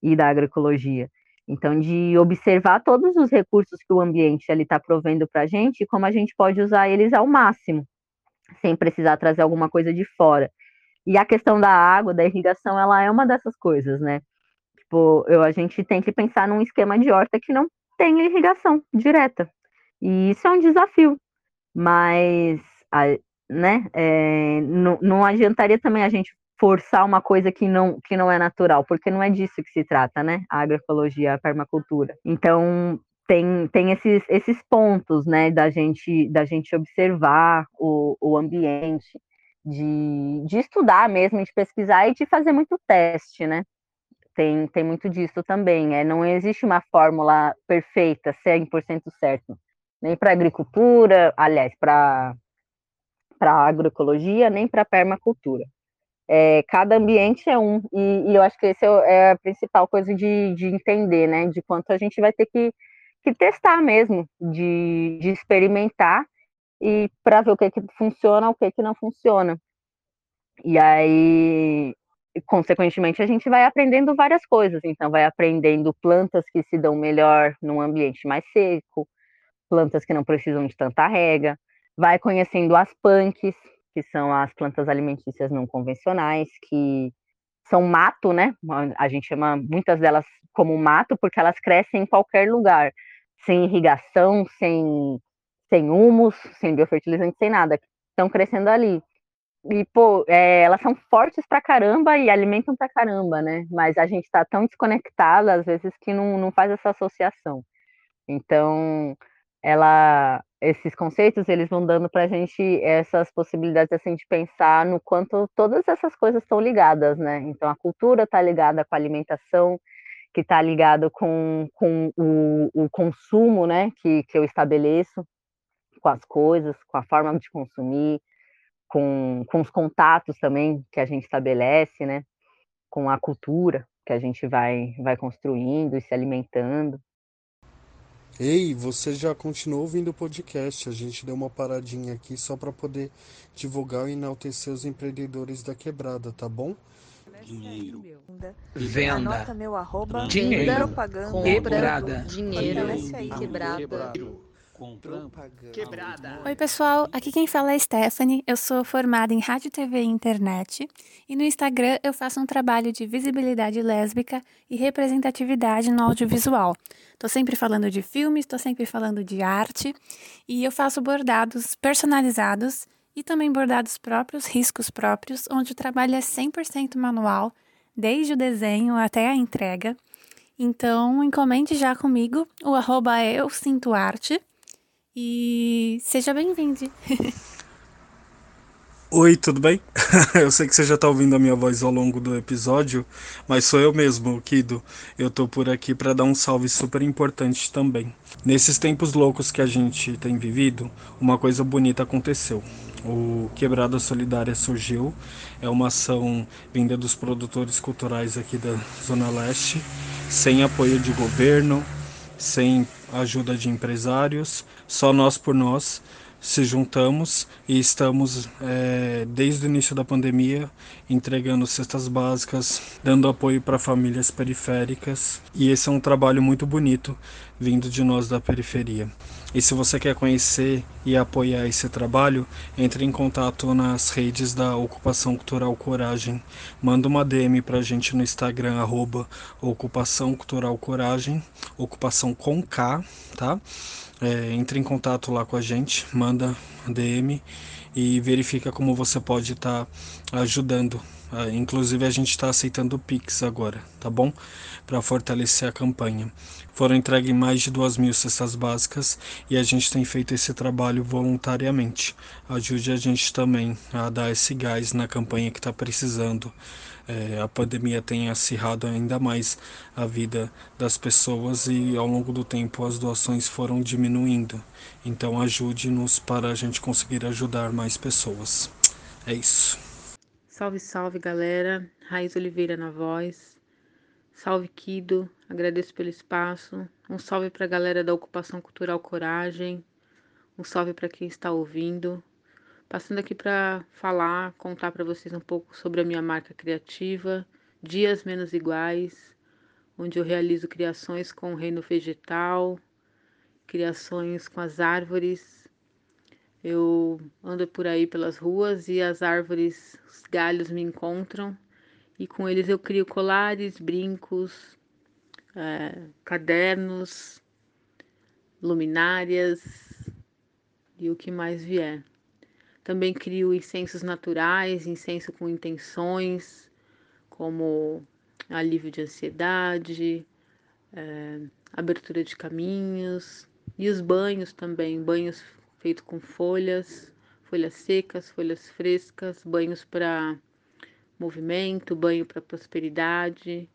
E da agroecologia. Então, de observar todos os recursos que o ambiente ali está provendo para a gente e como a gente pode usar eles ao máximo, sem precisar trazer alguma coisa de fora. E a questão da água, da irrigação, ela é uma dessas coisas, né? Tipo, eu, a gente tem que pensar num esquema de horta que não tenha irrigação direta. E isso é um desafio. Mas, a, né, é, não, não adiantaria também a gente forçar uma coisa que não, que não é natural, porque não é disso que se trata, né? A agroecologia, a permacultura. Então, tem, tem esses, esses pontos, né, da gente, da gente observar o, o ambiente, de, de estudar mesmo, de pesquisar e de fazer muito teste, né? Tem, tem muito disso também. É, não existe uma fórmula perfeita, 100% certo. Nem para agricultura, aliás, para agroecologia, nem para permacultura. É, cada ambiente é um, e, e eu acho que essa é, é a principal coisa de, de entender, né? De quanto a gente vai ter que, que testar mesmo, de, de experimentar e para ver o que, que funciona, o que, que não funciona. E aí, consequentemente, a gente vai aprendendo várias coisas. Então, vai aprendendo plantas que se dão melhor num ambiente mais seco, plantas que não precisam de tanta rega, vai conhecendo as punks, que são as plantas alimentícias não convencionais, que são mato, né? A gente chama muitas delas como mato porque elas crescem em qualquer lugar, sem irrigação, sem, sem humus, sem biofertilizante, sem nada. Estão crescendo ali. E, pô, é, elas são fortes pra caramba e alimentam pra caramba, né? Mas a gente tá tão desconectada, às vezes, que não, não faz essa associação. Então, ela esses conceitos eles vão dando para a gente essas possibilidades assim, de pensar no quanto todas essas coisas estão ligadas, né? Então a cultura está ligada com a alimentação, que está ligado com, com o, o, consumo, né? Que, que eu estabeleço com as coisas, com a forma de consumir, com, com os contatos também que a gente estabelece, né? Com a cultura que a gente vai, vai construindo e se alimentando. Ei, você já continuou ouvindo o podcast? A gente deu uma paradinha aqui só para poder divulgar e enaltecer os empreendedores da quebrada, tá bom? Dinheiro. Venda. Anota meu arroba. Dinheiro. Propaganda. Quebrada. Dinheiro. Quebrada. Quebrada. Oi, pessoal. Aqui quem fala é Stephanie. Eu sou formada em rádio, TV e internet. E no Instagram eu faço um trabalho de visibilidade lésbica e representatividade no audiovisual. Tô sempre falando de filmes, tô sempre falando de arte. E eu faço bordados personalizados e também bordados próprios, riscos próprios, onde o trabalho é 100% manual, desde o desenho até a entrega. Então, encomende já comigo o arroba eu sinto arte e seja bem-vindo. (laughs) Oi, tudo bem? (laughs) eu sei que você já está ouvindo a minha voz ao longo do episódio, mas sou eu mesmo, Kido. Eu tô por aqui para dar um salve super importante também. Nesses tempos loucos que a gente tem vivido, uma coisa bonita aconteceu. O Quebrada Solidária surgiu, é uma ação vinda dos produtores culturais aqui da Zona Leste, sem apoio de governo, sem ajuda de empresários, só nós por nós se juntamos e estamos, é, desde o início da pandemia, entregando cestas básicas, dando apoio para famílias periféricas. E esse é um trabalho muito bonito vindo de nós da periferia. E se você quer conhecer e apoiar esse trabalho, entre em contato nas redes da Ocupação Cultural Coragem. Manda uma DM para a gente no Instagram, arroba Ocupação Cultural Coragem, ocupação com K, tá? É, entre em contato lá com a gente, manda DM e verifica como você pode estar tá ajudando Ah, inclusive a gente está aceitando Pix agora, tá bom? Para fortalecer a campanha. Foram entregues mais de duas mil cestas básicas e a gente tem feito esse trabalho voluntariamente. Ajude a gente também a dar esse gás na campanha que está precisando. É, a pandemia tem acirrado ainda mais a vida das pessoas e ao longo do tempo as doações foram diminuindo. Então ajude-nos para a gente conseguir ajudar mais pessoas. É isso. Salve, salve galera. Raiz Oliveira na voz. Salve Kido, agradeço pelo espaço. Um salve para a galera da Ocupação Cultural Coragem. Um salve para quem está ouvindo. Passando aqui para falar, contar para vocês um pouco sobre a minha marca criativa, Dias Menos Iguais, onde eu realizo criações com o reino vegetal, criações com as árvores. Eu ando por aí pelas ruas e as árvores, os galhos me encontram e com eles eu crio colares, brincos, é, cadernos, luminárias e o que mais vier. Também crio incensos naturais, incenso com intenções, como alívio de ansiedade, é, abertura de caminhos, e os banhos também, banhos feitos com folhas, folhas secas, folhas frescas, banhos para movimento, banho para prosperidade,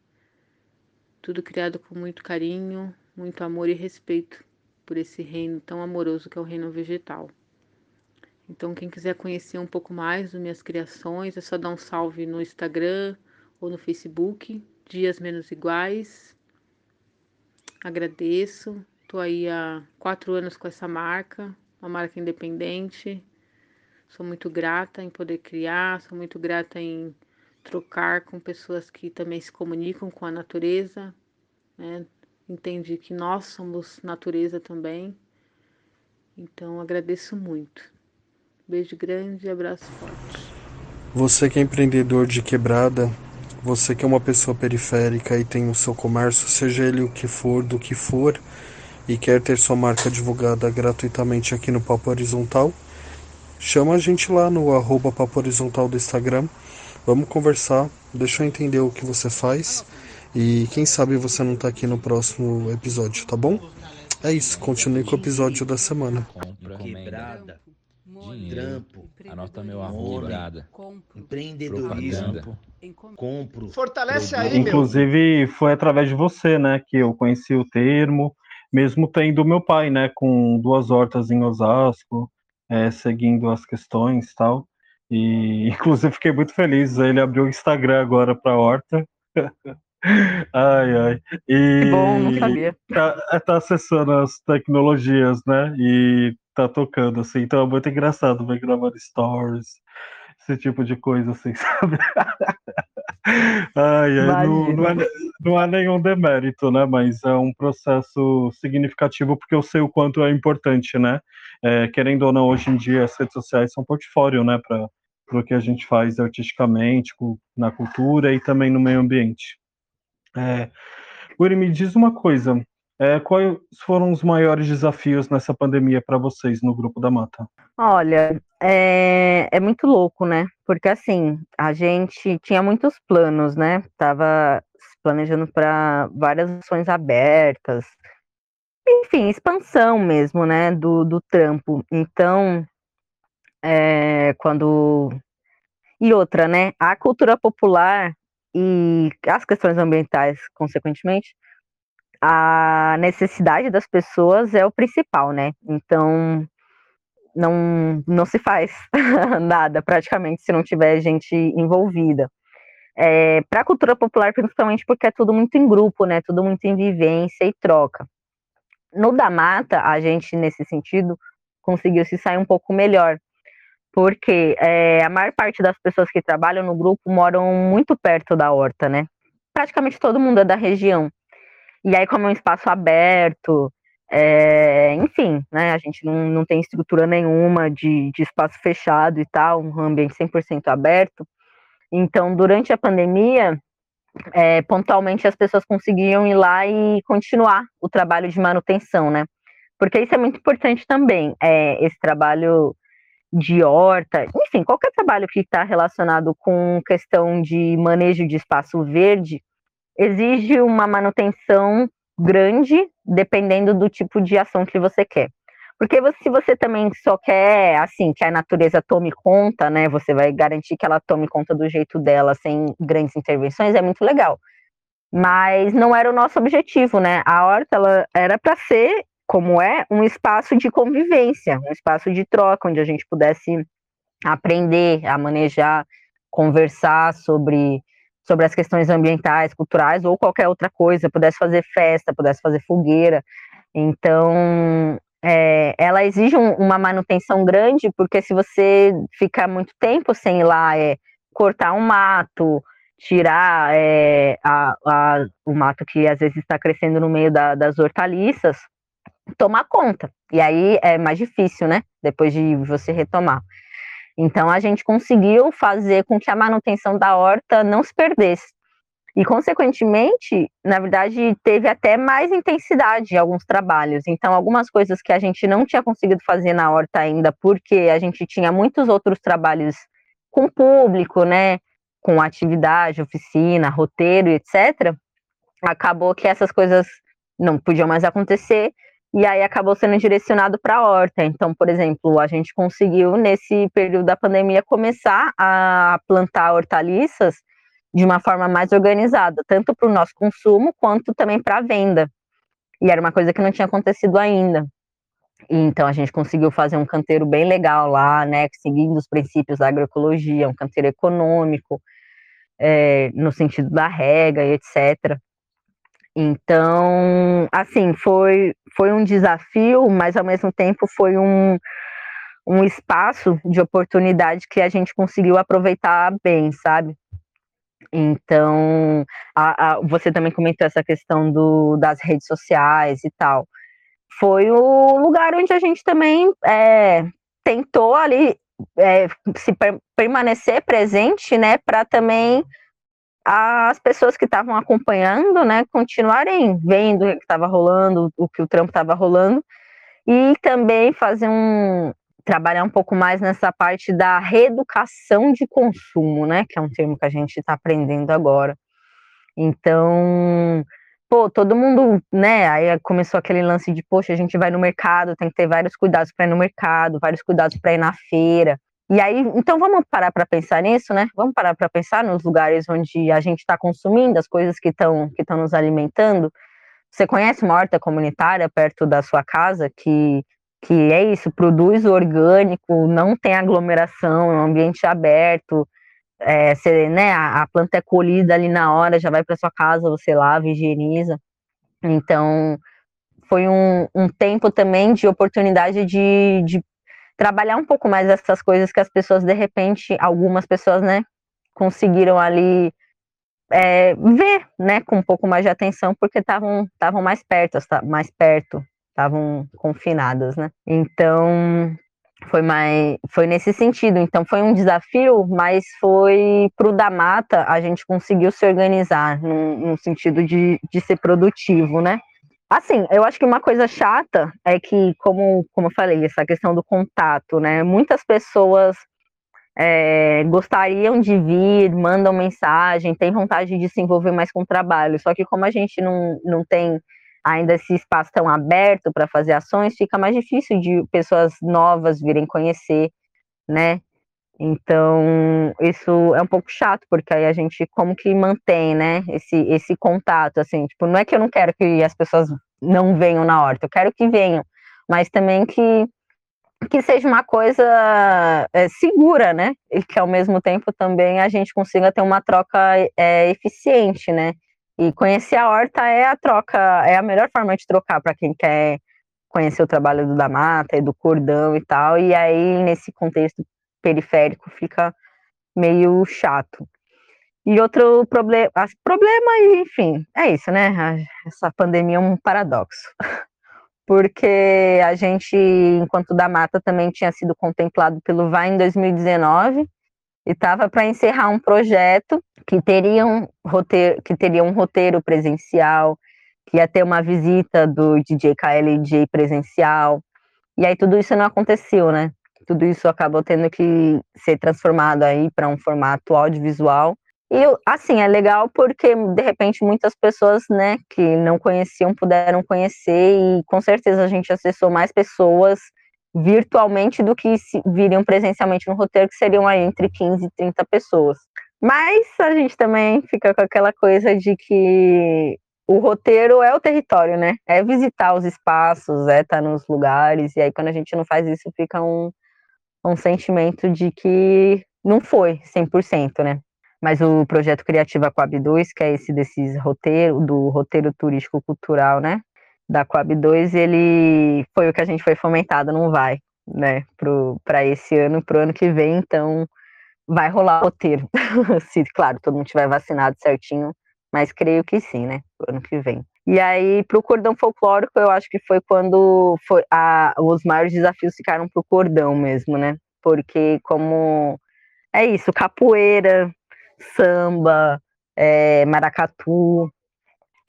tudo criado com muito carinho, muito amor e respeito por esse reino tão amoroso que é o reino vegetal. Então, quem quiser conhecer um pouco mais das minhas criações, é só dar um salve no Instagram ou no Facebook, Dias Menos Iguais. Agradeço. Estou aí há quatro anos com essa marca, uma marca independente. Sou muito grata em poder criar, sou muito grata em trocar com pessoas que também se comunicam com a natureza, né? Entende que nós somos natureza também. Então agradeço muito. Beijo grande e abraço forte. Você que é empreendedor de quebrada, você que é uma pessoa periférica e tem o seu comércio, seja ele o que for, do que for, e quer ter sua marca divulgada gratuitamente aqui no Papo Horizontal, chama a gente lá no arroba Papo Horizontal do Instagram. Vamos conversar, deixa eu entender o que você faz. E quem sabe você não está aqui no próximo episódio, tá bom? É isso, continue com o episódio da semana. Quebrada dinheiro, trampo, anota meu arroba, empreendedorismo, compro. Fortalece aí, Inclusive, meu. foi através de você, né, que eu conheci o termo, mesmo tendo meu pai, né, com duas hortas em Osasco, é, seguindo as questões e tal. E, (laughs) inclusive, fiquei muito feliz. Ele abriu o Instagram agora para horta. (laughs) ai, ai. E que bom, não sabia. Tá, tá acessando as tecnologias, né? E tá tocando, assim. Então é muito engraçado ver gravando stories, esse tipo de coisa, assim, (laughs) sabe? ai, ai, não, não, é, não há nenhum demérito, né? Mas é um processo significativo porque eu sei o quanto é importante, né? É, querendo ou não, hoje em dia as redes sociais são portfólio, né? Para o que a gente faz artisticamente, na cultura e também no meio ambiente. É, Uri, me diz uma coisa. É, quais foram os maiores desafios nessa pandemia para vocês no Grupo da Mata? Olha, é, é, muito louco, né? Porque assim, a gente tinha muitos planos, né? Tava planejando para várias ações abertas, enfim, expansão mesmo, né? Do, do trampo. Então, é, quando. E outra, né? A cultura popular e as questões ambientais, consequentemente, a necessidade das pessoas é o principal, né? Então, não, não se faz (laughs) nada praticamente se não tiver gente envolvida. É, para a cultura popular, principalmente porque é tudo muito em grupo, né? Tudo muito em vivência e troca. No da mata, a gente, nesse sentido, conseguiu se sair um pouco melhor, porque é, a maior parte das pessoas que trabalham no grupo moram muito perto da horta, né? Praticamente todo mundo é da região. E aí, como é um espaço aberto, é, enfim, né, a gente não, não tem estrutura nenhuma de, de espaço fechado e tal, um ambiente 100% aberto. Então, durante a pandemia, é, pontualmente as pessoas conseguiam ir lá e continuar o trabalho de manutenção, né? Porque isso é muito importante também, é, esse trabalho de horta, enfim, qualquer trabalho que está relacionado com questão de manejo de espaço verde, exige uma manutenção grande, dependendo do tipo de ação que você quer. Porque se você também só quer, assim, que a natureza tome conta, né, você vai garantir que ela tome conta do jeito dela, sem grandes intervenções, é muito legal. Mas não era o nosso objetivo, né? A horta, ela era para ser, como é, um espaço de convivência, um espaço de troca, onde a gente pudesse aprender a manejar, conversar sobre sobre as questões ambientais, culturais ou qualquer outra coisa, pudesse fazer festa, pudesse fazer fogueira. Então, é, ela exige um, uma manutenção grande, porque se você ficar muito tempo sem ir lá é, cortar um mato, tirar é, a, a, o mato que às vezes está crescendo no meio da, das hortaliças, tomar conta. E aí é mais difícil, né? Depois de você retomar. Então a gente conseguiu fazer com que a manutenção da horta não se perdesse. E, consequentemente, na verdade, teve até mais intensidade alguns trabalhos. Então, algumas coisas que a gente não tinha conseguido fazer na horta ainda, porque a gente tinha muitos outros trabalhos com público, né? Com atividade, oficina, roteiro, etc. Acabou que essas coisas não podiam mais acontecer e aí acabou sendo direcionado para a horta. Então, por exemplo, a gente conseguiu, nesse período da pandemia, começar a plantar hortaliças de uma forma mais organizada, tanto para o nosso consumo quanto também para a venda. E era uma coisa que não tinha acontecido ainda. Então a gente conseguiu fazer um canteiro bem legal lá, né, seguindo os princípios da agroecologia, um canteiro econômico, é, no sentido da rega e etc. Então, assim, foi, foi um desafio, mas ao mesmo tempo foi um, um espaço de oportunidade que a gente conseguiu aproveitar bem, sabe? Então, a, a, você também comentou essa questão do, das redes sociais e tal. Foi o lugar onde a gente também é, tentou ali é, se per, permanecer presente, né, para também as pessoas que estavam acompanhando, né, continuarem vendo o que estava rolando, o que o trampo estava rolando, e também fazer um trabalhar um pouco mais nessa parte da reeducação de consumo, né, que é um termo que a gente está aprendendo agora. Então, pô, todo mundo, né, aí começou aquele lance de, poxa, a gente vai no mercado, tem que ter vários cuidados para ir no mercado, vários cuidados para ir na feira. E aí, então vamos parar para pensar nisso, né? Vamos parar para pensar nos lugares onde a gente está consumindo as coisas que estão que estão nos alimentando. Você conhece uma horta comunitária perto da sua casa que que é isso, produz orgânico, não tem aglomeração, é um ambiente aberto, é, você, né, a, a, planta é colhida ali na hora, já vai para sua casa, você lava, higieniza. Então, foi um, um tempo também de oportunidade de, de trabalhar um pouco mais essas coisas que as pessoas, de repente, algumas pessoas, né, conseguiram ali é, ver, né, com um pouco mais de atenção, porque estavam mais perto, mais perto, estavam confinadas, né? Então foi mais foi nesse sentido. Então foi um desafio, mas foi pro da mata a gente conseguiu se organizar no, no sentido de, de ser produtivo, né? Assim, eu acho que uma coisa chata é que, como, como eu falei, essa questão do contato, né? Muitas pessoas é, gostariam de vir, mandam mensagem, têm vontade de se envolver mais com o trabalho, só que como a gente não, não tem ainda esse espaço tão aberto para fazer ações, fica mais difícil de pessoas novas virem conhecer, né? Então, isso é um pouco chato, porque aí a gente como que mantém, né, esse, esse contato, assim, tipo, não é que eu não quero que as pessoas não venham na horta, eu quero que venham, mas também que, que seja uma coisa é, segura, né, e que ao mesmo tempo também a gente consiga ter uma troca é, eficiente, né, e conhecer a horta é a troca, é a melhor forma de trocar para quem quer conhecer o trabalho do da mata e do cordão e tal, e aí nesse contexto periférico fica meio chato. E outro problema, problema, enfim, é isso, né? Essa pandemia é um paradoxo. (laughs) Porque a gente, enquanto da mata, também tinha sido contemplado pelo VAI em 2019 e estava para encerrar um projeto que teria um roteiro, que teria um roteiro presencial, que ia ter uma visita do DJ KLJ presencial. E aí tudo isso não aconteceu, né? Tudo isso acabou tendo que ser transformado aí para um formato audiovisual. E assim, é legal porque de repente muitas pessoas, né, que não conheciam puderam conhecer e com certeza a gente acessou mais pessoas virtualmente do que se viriam presencialmente no roteiro, que seriam aí entre 15 e 30 pessoas. Mas a gente também fica com aquela coisa de que o roteiro é o território, né? É visitar os espaços, é estar nos lugares, e aí quando a gente não faz isso, fica um, um sentimento de que não foi 100%, né? Mas o projeto Criativa Coab 2, que é esse desses roteiro, do roteiro turístico cultural, né? Da Coab 2, ele foi o que a gente foi fomentado, não vai, né? Para esse ano, para o ano que vem, então vai rolar roteiro. (laughs) Se, claro, todo mundo tiver vacinado certinho, mas creio que sim, né? Ano que vem. E aí, para o cordão folclórico, eu acho que foi quando foi a, os maiores desafios ficaram para o cordão mesmo, né? Porque como é isso, capoeira, samba, é, maracatu,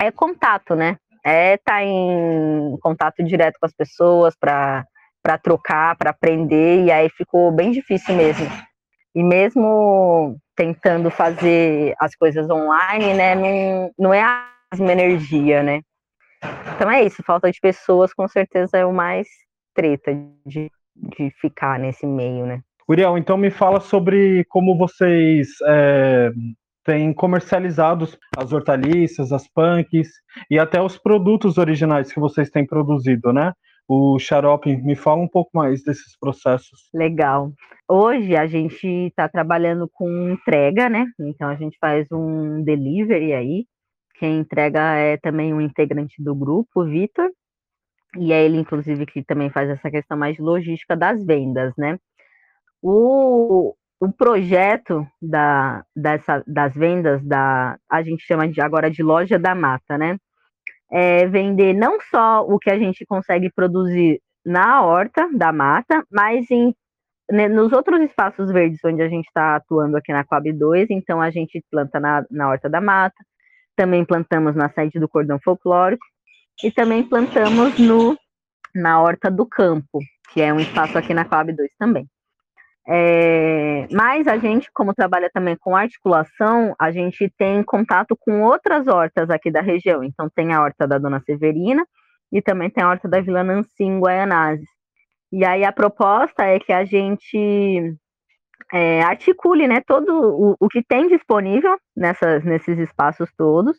é contato, né? É estar tá em contato direto com as pessoas para trocar, para aprender, e aí ficou bem difícil mesmo. E mesmo tentando fazer as coisas online, né, não, não é mesma energia, né? Então é isso, falta de pessoas com certeza é o mais treta de, de ficar nesse meio, né? Uriel, então me fala sobre como vocês é, têm comercializado as hortaliças, as punks e até os produtos originais que vocês têm produzido, né? o xarope. Me fala um pouco mais desses processos. Legal. Hoje a gente está trabalhando com entrega, né? Então a gente faz um delivery aí. Quem entrega é também um integrante do grupo, o Vitor. E é ele, inclusive, que também faz essa questão mais logística das vendas, né? O, o projeto da, dessa, das vendas da a gente chama de agora de loja da mata, né? é, vender não só o que a gente consegue produzir na horta da mata, mas em, né, nos outros espaços verdes onde a gente está atuando aqui na Coab 2, então a gente planta na, na horta da mata, também plantamos na sede do cordão folclórico e também plantamos no, na horta do campo, que é um espaço aqui na Coab 2 também. É, mas a gente, como trabalha também com articulação, a gente tem contato com outras hortas aqui da região. Então, tem a horta da Dona Severina e também tem a horta da Vila Nancy, em Guaianazes. E aí a proposta é que a gente é, articule né, todo o, o que tem disponível nessas, nesses espaços todos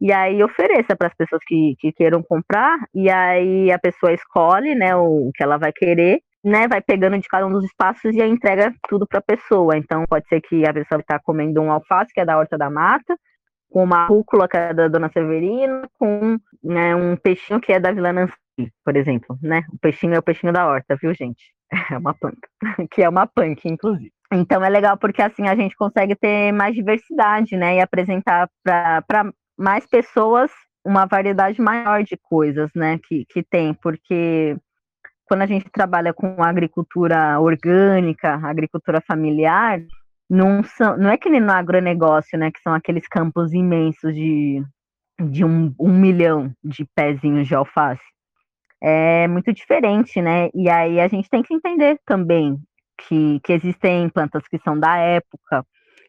e aí ofereça para as pessoas que, que queiram comprar, e aí a pessoa escolhe né, o que ela vai querer né, vai pegando de cada um dos espaços e entrega tudo para a pessoa. Então, pode ser que a pessoa está comendo um alface, que é da horta da mata, com uma rúcula, que é da Dona Severina, com né, um peixinho que é da Vila Nancy, por exemplo, né? O peixinho é o peixinho da horta, viu, gente? (laughs) É uma planta, (laughs) que é uma punk, inclusive. Então, é legal porque, assim, a gente consegue ter mais diversidade, né? E apresentar para mais pessoas uma variedade maior de coisas, né, que, que tem, porque quando a gente trabalha com agricultura orgânica, agricultura familiar, não, são, não é que nem no agronegócio, né, que são aqueles campos imensos de, de um, um milhão de pezinhos de alface. É muito diferente, né? E aí a gente tem que entender também que, que existem plantas que são da época,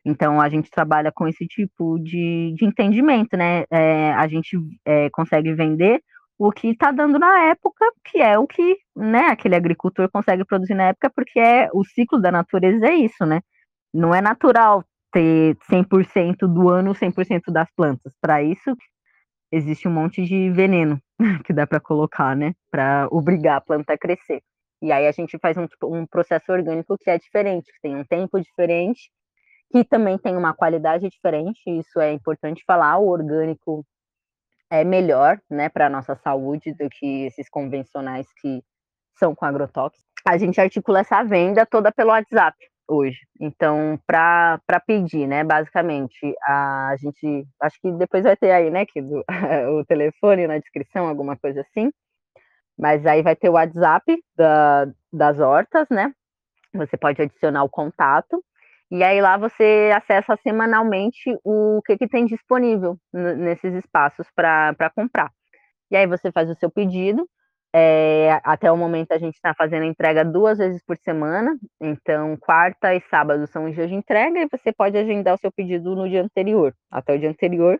então a gente trabalha com esse tipo de, de entendimento, né? É, a gente é, consegue vender o que está dando na época, que é o que né, aquele agricultor consegue produzir na época, porque é o ciclo da natureza é isso, né? Não é natural ter 100% do ano 100% das plantas. Para isso, existe um monte de veneno (laughs) que dá para colocar, né? Para obrigar a planta a crescer. E aí a gente faz um, um processo orgânico que é diferente, que tem um tempo diferente, que também tem uma qualidade diferente. Isso é importante falar. O orgânico é melhor, né, para a nossa saúde do que esses convencionais que são com agrotóxicos. A gente articula essa venda toda pelo WhatsApp hoje. Então, para pedir, né, basicamente, a gente, acho que depois vai ter aí, né, que do, (laughs) o telefone na descrição, alguma coisa assim. Mas aí vai ter o WhatsApp da, das hortas, né? Você pode adicionar o contato e aí lá você acessa semanalmente o que, que tem disponível nesses espaços para comprar. E aí você faz o seu pedido, É, até o momento a gente está fazendo entrega duas vezes por semana, então quarta e sábado são os dias de entrega e você pode agendar o seu pedido no dia anterior, até o dia anterior.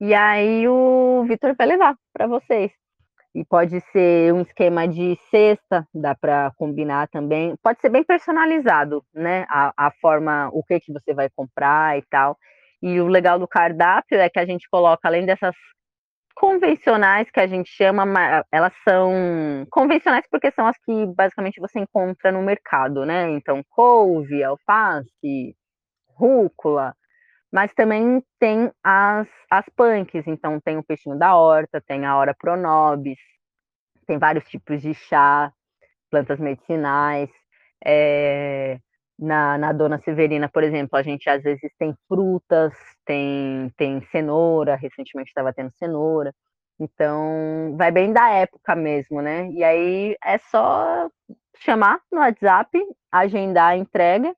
E aí o Vitor vai levar para vocês. E pode ser um esquema de cesta, dá para combinar também. Pode ser bem personalizado, né? A, a forma, o que que você vai comprar e tal. E o legal do cardápio é que a gente coloca, além dessas convencionais que a gente chama, elas são convencionais porque são as que basicamente você encontra no mercado, né? Então, couve, alface, rúcula, mas também tem as, as punks, então tem o peixinho da horta, tem a hora pronobis, tem vários tipos de chá, plantas medicinais, é, na, na Dona Severina, por exemplo, a gente às vezes tem frutas, tem, tem cenoura, recentemente estava tendo cenoura. Então, vai bem da época mesmo, né? E aí é só chamar no WhatsApp, agendar a entrega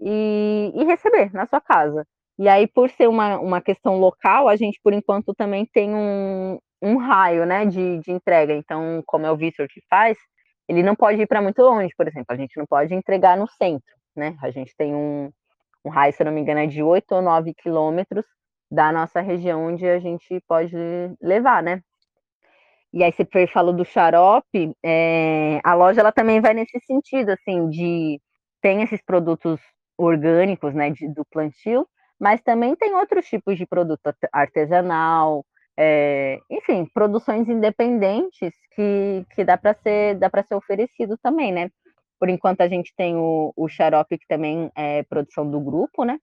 e, e receber na sua casa. E aí, por ser uma, uma questão local, a gente, por enquanto, também tem um, um raio né, de, de entrega. Então, como é o Vitor que faz, ele não pode ir para muito longe, por exemplo. A gente não pode entregar no centro né? A gente tem um, um raio, se não me engano, é de 8 ou 9 quilômetros da nossa região onde a gente pode levar, né? E aí você falou do xarope, é, a loja ela também vai nesse sentido, assim, de tem esses produtos orgânicos, né, de, do plantio, mas também tem outros tipos de produto artesanal, é, enfim, produções independentes que, que dá para ser dá para ser oferecido também, né? Por enquanto a gente tem o, o xarope, que também é produção do grupo, né?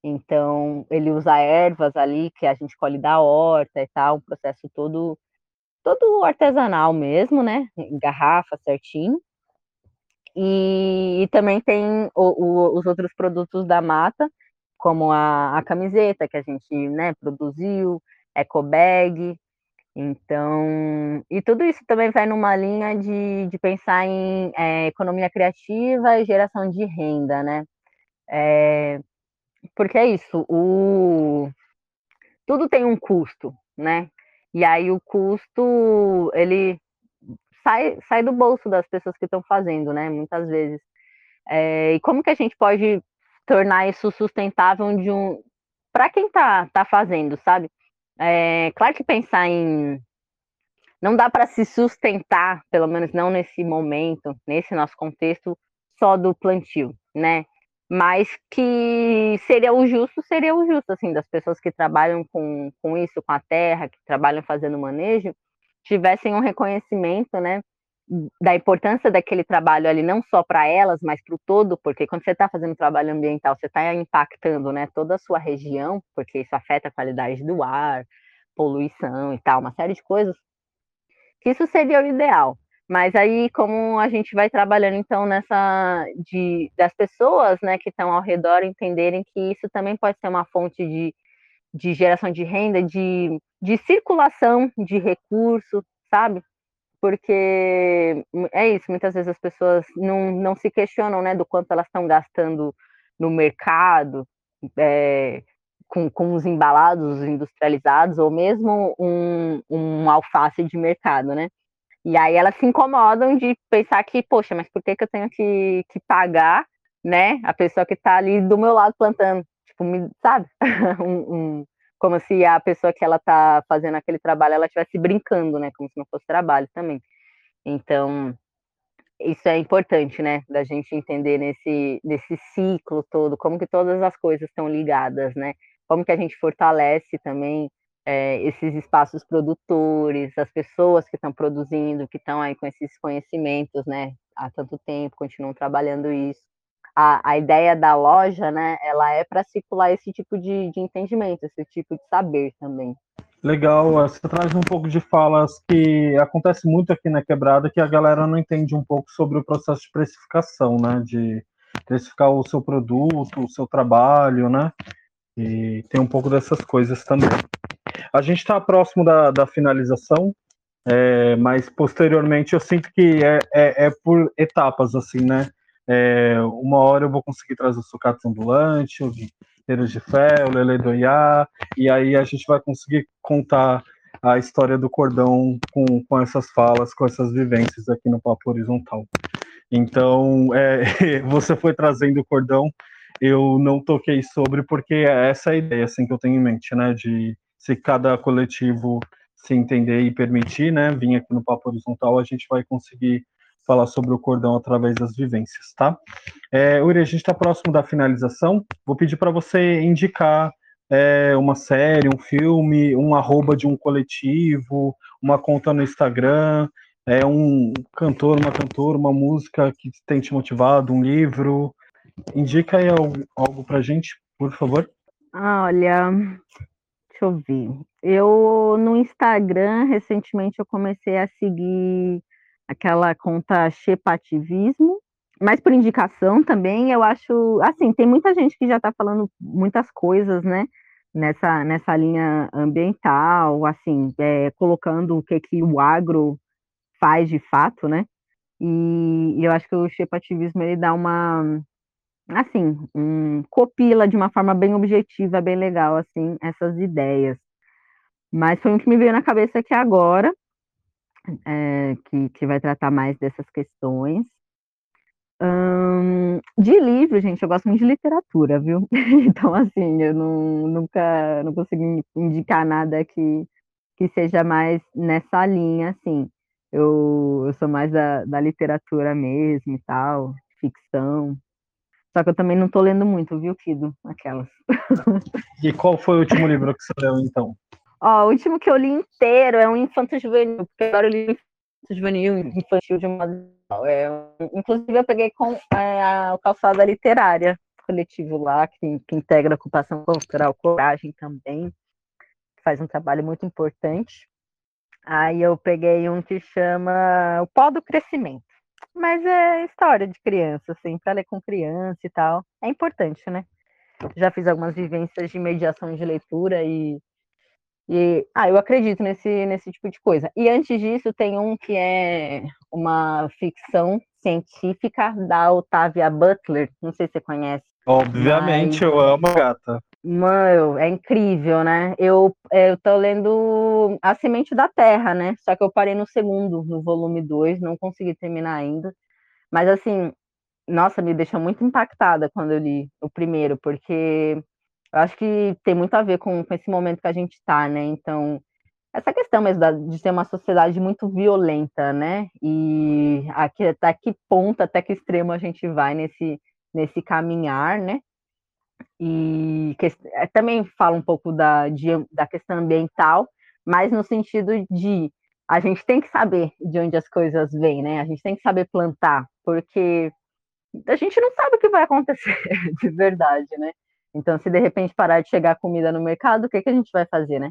Então, ele usa ervas ali, que a gente colhe da horta e tal, um processo todo, todo artesanal mesmo, né? Garrafa, certinho. E, e também tem o, o, os outros produtos da mata, como a, a camiseta que a gente né, produziu, eco bag, então, e tudo isso também vai numa linha de, de pensar em é, economia criativa e geração de renda, né? É, porque é isso, o, tudo tem um custo, né? E aí o custo, ele sai, sai do bolso das pessoas que estão fazendo, né? Muitas vezes. É, e como que a gente pode tornar isso sustentável de um para quem está tá fazendo, sabe? É, claro que pensar em. Não dá para se sustentar, pelo menos não nesse momento, nesse nosso contexto, só do plantio, né? Mas que seria o justo, seria o justo, assim, das pessoas que trabalham com, com isso, com a terra, que trabalham fazendo manejo, tivessem um reconhecimento, né? Da importância daquele trabalho ali, não só para elas, mas para o todo, porque quando você está fazendo trabalho ambiental, você está impactando né, toda a sua região, porque isso afeta a qualidade do ar, poluição e tal, uma série de coisas. Isso seria o ideal. Mas aí, como a gente vai trabalhando então nessa de das pessoas, né, que estão ao redor entenderem que isso também pode ser uma fonte de, de geração de renda, de, de circulação de recursos, sabe? Porque é isso, muitas vezes as pessoas não, não se questionam né, do quanto elas estão gastando no mercado, é, com, com os embalados industrializados, ou mesmo um, um alface de mercado, né? E aí elas se incomodam de pensar que, poxa, mas por que, que eu tenho que, que pagar, né, a pessoa que está ali do meu lado plantando? Tipo, me, sabe? (laughs) um, um, como se a pessoa que ela está fazendo aquele trabalho ela estivesse brincando, né? Como se não fosse trabalho também. Então, isso é importante, né? Da gente entender nesse, nesse ciclo todo, como que todas as coisas estão ligadas, né? Como que a gente fortalece também é, esses espaços produtores, as pessoas que estão produzindo, que estão aí com esses conhecimentos, né? Há tanto tempo, continuam trabalhando isso a, a ideia da loja, né, ela é para circular esse tipo de, de entendimento, esse tipo de saber também. Legal, você traz um pouco de falas que acontece muito aqui na quebrada, que a galera não entende um pouco sobre o processo de precificação, né, de precificar o seu produto, o seu trabalho, né, e tem um pouco dessas coisas também. A gente está próximo da, da finalização, é, mas posteriormente eu sinto que é, é, é por etapas, assim, né, é, uma hora eu vou conseguir trazer o sucato ambulante, o Guerreiros de Fé, o Lele do Iá, e aí a gente vai conseguir contar a história do cordão com, com essas falas, com essas vivências aqui no Papo Horizontal. Então, é, (laughs) você foi trazendo o cordão, eu não toquei sobre, porque é essa a ideia assim, que eu tenho em mente, né? De se cada coletivo se entender e permitir, né? Vir aqui no Papo Horizontal, a gente vai conseguir falar sobre o cordão através das vivências, tá? É, Uri, a gente está próximo da finalização. Vou pedir para você indicar é, uma série, um filme, um arroba de um coletivo, uma conta no Instagram, é um cantor, uma cantora, uma música que tem te motivado, um livro. Indica aí algo, algo pra gente, por favor. Olha, deixa eu ver. Eu no Instagram recentemente eu comecei a seguir aquela conta Chepativismo, mas por indicação também, eu acho, assim, tem muita gente que já está falando muitas coisas, né, nessa, nessa linha ambiental, assim, é, colocando o que, que o agro faz de fato, né, e, e eu acho que o chepativismo, ele dá uma, assim, um, copila de uma forma bem objetiva, bem legal, assim, essas ideias. Mas foi um que me veio na cabeça aqui agora, é, que, que vai tratar mais dessas questões. de livro, gente, eu gosto muito de literatura, viu? (laughs) Então, assim, eu não, nunca não consigo indicar nada que, que seja mais nessa linha, assim. Eu, eu sou mais da, da literatura mesmo e tal, ficção. Só que eu também não tô lendo muito, viu, Kido? Aquelas. E qual foi o último (laughs) livro que você leu, então? Ó, o último que eu li inteiro é um infanto juvenil, porque agora eu li infanto juvenil, infantil de uma. É, inclusive, eu peguei com é, a Calçada Literária, coletivo lá, que, que integra a ocupação cultural Coragem também, que faz um trabalho muito importante. Aí eu peguei um que chama O Pó do Crescimento. Mas é história de criança, assim, para ler com criança e tal. É importante, né? Já fiz algumas vivências de mediação de leitura e e, ah, eu acredito nesse, nesse tipo de coisa. E antes disso, tem um que é uma ficção científica da Octavia Butler, não sei se você conhece. Obviamente, mas... eu amo a gata. Mano, é incrível, né? Eu, eu tô lendo A Semente da Terra, né? Só que eu parei no segundo, no volume 2, não consegui terminar ainda. Mas assim, nossa, me deixou muito impactada quando eu li o primeiro, porque eu acho que tem muito a ver com, com esse momento que a gente está, né? Então, essa questão mesmo da, de ser uma sociedade muito violenta, né? E aqui, até que ponto, até que extremo a gente vai nesse, nesse caminhar, né? E que, é, também fala um pouco da, de, da questão ambiental, mas no sentido de a gente tem que saber de onde as coisas vêm, né? A gente tem que saber plantar, porque a gente não sabe o que vai acontecer (laughs) de verdade, né? Então, se de repente parar de chegar comida no mercado, o que, que a gente vai fazer, né?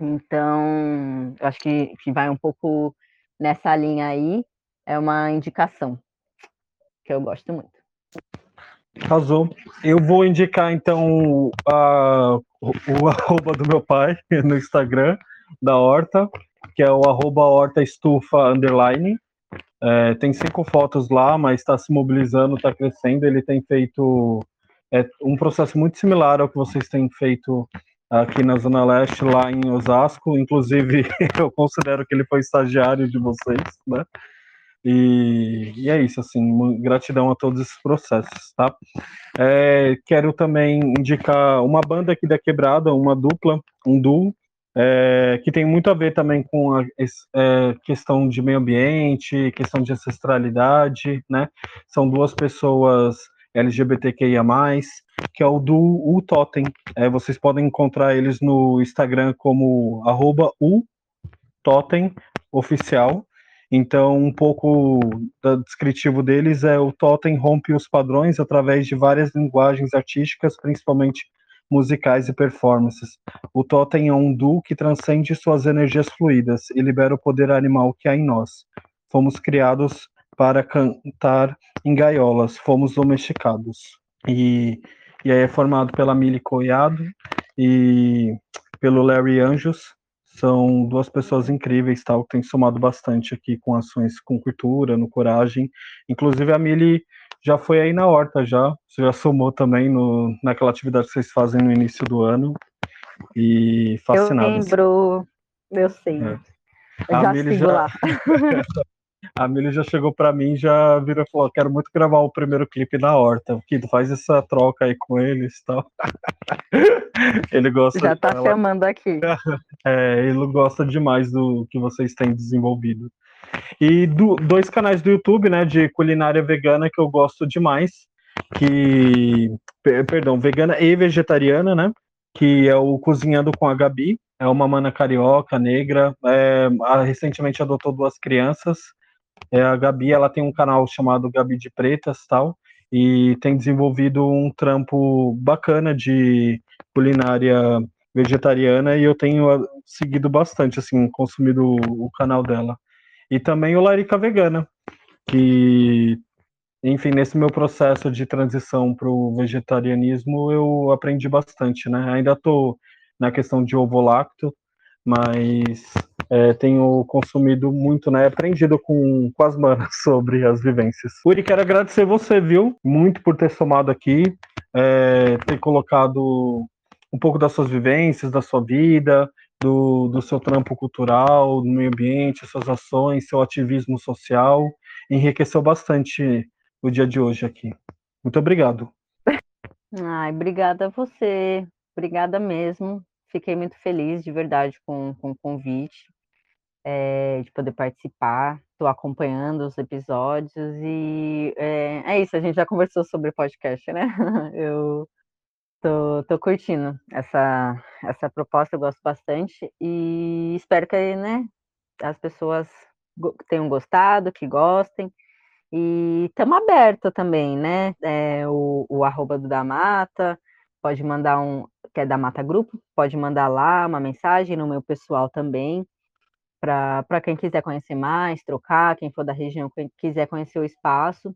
Então, eu acho que, que vai um pouco nessa linha aí, é uma indicação que eu gosto muito. Arrasou. Eu vou indicar, então, a, o, o (laughs) arroba do meu pai (laughs) no Instagram, da Horta, que é o arroba Horta Estufa Underline. É, tem cinco fotos lá, mas está se mobilizando, está crescendo. Ele tem feito é um processo muito similar ao que vocês têm feito aqui na Zona Leste, lá em Osasco. Inclusive, (laughs) eu considero que ele foi estagiário de vocês, né? E, e, é isso, assim, gratidão a todos esses processos, tá? É, quero também indicar uma banda aqui da Quebrada, uma dupla, um duo, é, que tem muito a ver também com a é, questão de meio ambiente, questão de ancestralidade, né? São duas pessoas LGBTQIA+, que é o do U Totem. É, vocês podem encontrar eles no Instagram como arroba Oficial. Então, um pouco descritivo deles é o Totem rompe os padrões através de várias linguagens artísticas, principalmente musicais e performances. O Totem é um duo que transcende suas energias fluídas e libera o poder animal que há em nós. Fomos criados para cantar em gaiolas, fomos domesticados. E, e aí é formado pela Mili Coiado e pelo Larry Anjos. São duas pessoas incríveis, tal, que têm somado bastante aqui com ações com cultura, no Coragem. Inclusive a Mili já foi aí na horta já, você já somou também no, naquela atividade que vocês fazem no início do ano. E fascinado. Eu lembro, Eu sei. É. Eu a já Mili já... lá. (laughs) (laughs) a Mili já chegou para mim, já virou e falou: quero muito gravar o primeiro clipe na horta. Kido, faz essa troca aí com eles e tal. (laughs) ele gosta. Já tá ela... chamando aqui. (laughs) É, ele gosta demais do que vocês têm desenvolvido. E do, dois canais do YouTube, né, de culinária vegana que eu gosto demais, que, perdão, vegana e vegetariana, né, que é o Cozinhando com a Gabi, é uma mana carioca, negra, é, recentemente adotou duas crianças. É, a Gabi, ela tem um canal chamado Gabi de Pretas, tal, e tem desenvolvido um trampo bacana de culinária vegetariana e eu tenho ah, seguido bastante, assim, consumido o, canal dela. E também o Larica Vegana, que, enfim, nesse meu processo de transição para o vegetarianismo, eu aprendi bastante, né? Ainda estou na questão de ovo lacto, mas é, tenho consumido muito, né? Aprendido com, com as manas (laughs) sobre as vivências. Uri, quero agradecer você, viu? Muito por ter somado aqui, é, ter colocado um pouco das suas vivências, da sua vida, do, do seu trampo cultural, do meio ambiente, suas ações, seu ativismo social. Enriqueceu bastante o dia de hoje aqui. Muito obrigado. Ai, obrigada a você. Obrigada mesmo. Fiquei muito feliz, de verdade, com, com o convite, é, de poder participar. Estou acompanhando os episódios e é, é, isso, a gente já conversou sobre podcast, né? (laughs) Eu tô, tô curtindo essa, essa proposta, eu gosto bastante e espero que né, as pessoas tenham gostado, que gostem. E estamos abertos também, né? É, o, o arroba do da Mata, pode mandar um, que é da Mata Grupo, pode mandar lá uma mensagem no meu pessoal também, para quem quiser conhecer mais, trocar, quem for da região, quem quiser conhecer o espaço.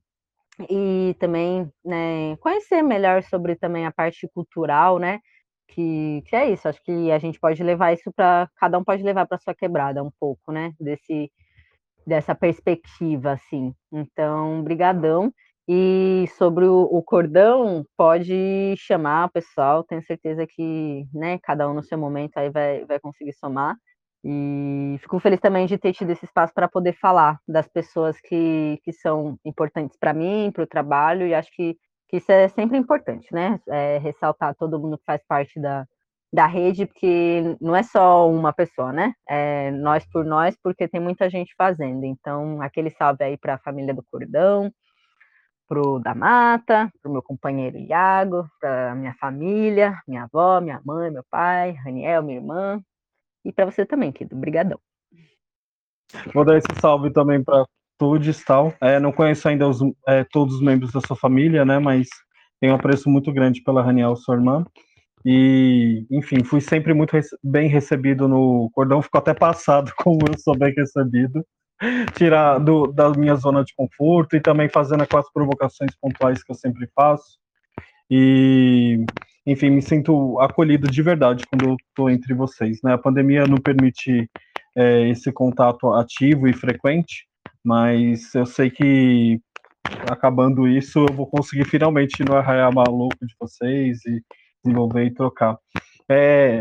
E também né, conhecer melhor sobre também a parte cultural, né? Que, que é isso, acho que a gente pode levar isso para. Cada um pode levar para sua quebrada um pouco, né? Desse, dessa perspectiva, assim. Então, brigadão. E sobre o, o, cordão, pode chamar o pessoal, tenho certeza que né, cada um no seu momento aí vai, vai conseguir somar. E fico feliz também de ter tido esse espaço para poder falar das pessoas que, que são importantes para mim, para o trabalho, e acho que, que isso é sempre importante, né? É ressaltar todo mundo que faz parte da, da rede, porque não é só uma pessoa, né? É nós por nós, porque tem muita gente fazendo. Então, aquele salve aí para a família do Cordão, pro da Mata, pro meu companheiro Iago, para minha família, minha avó, minha mãe, meu pai, Raniel, minha irmã, e para você também, querido. Obrigadão. Vou dar esse salve também para todos, tal. É, não conheço ainda os, é, todos os membros da sua família, né, mas tenho um apreço muito grande pela Raniel, sua irmã. E, enfim, fui sempre muito bem recebido no cordão, ficou até passado (laughs) como eu sou bem recebido tirar do, da minha zona de conforto e também fazendo aquelas provocações pontuais que eu sempre faço. E, enfim, me sinto acolhido de verdade quando estou entre vocês. Né? A pandemia não permite é, esse contato ativo e frequente, mas eu sei que acabando isso eu vou conseguir finalmente ir no arraial maluco de vocês e desenvolver e trocar. É,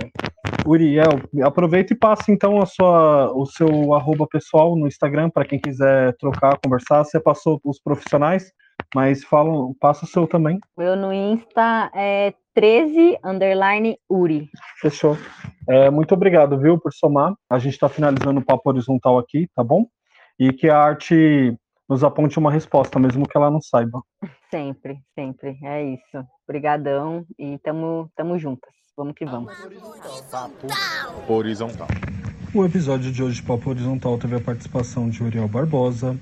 Uriel, aproveita e passa então a sua, o seu arroba pessoal no Instagram para quem quiser trocar, conversar. Você passou os profissionais, mas fala, passa o seu também. Eu no Insta é 13 underline Uri. Fechou. É, muito obrigado, viu, por somar. A gente está finalizando o papo horizontal aqui, tá bom? E que a arte nos aponte uma resposta, mesmo que ela não saiba. Sempre, sempre. É isso. Obrigadão e tamo, tamo juntas. Vamos que vamos. Papo horizontal. O episódio de hoje de Papo Horizontal teve a participação de Uriel Barbosa,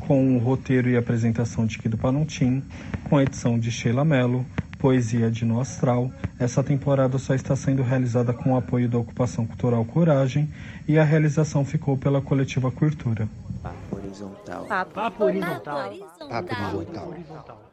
com o roteiro e apresentação de Kido Panontim, com a edição de Sheila Mello, poesia de No Astral. Essa temporada só está sendo realizada com o apoio da Ocupação Cultural Coragem e a realização ficou pela coletiva Cultura. Papo horizontal. Papo horizontal. Papo horizontal. Papo horizontal.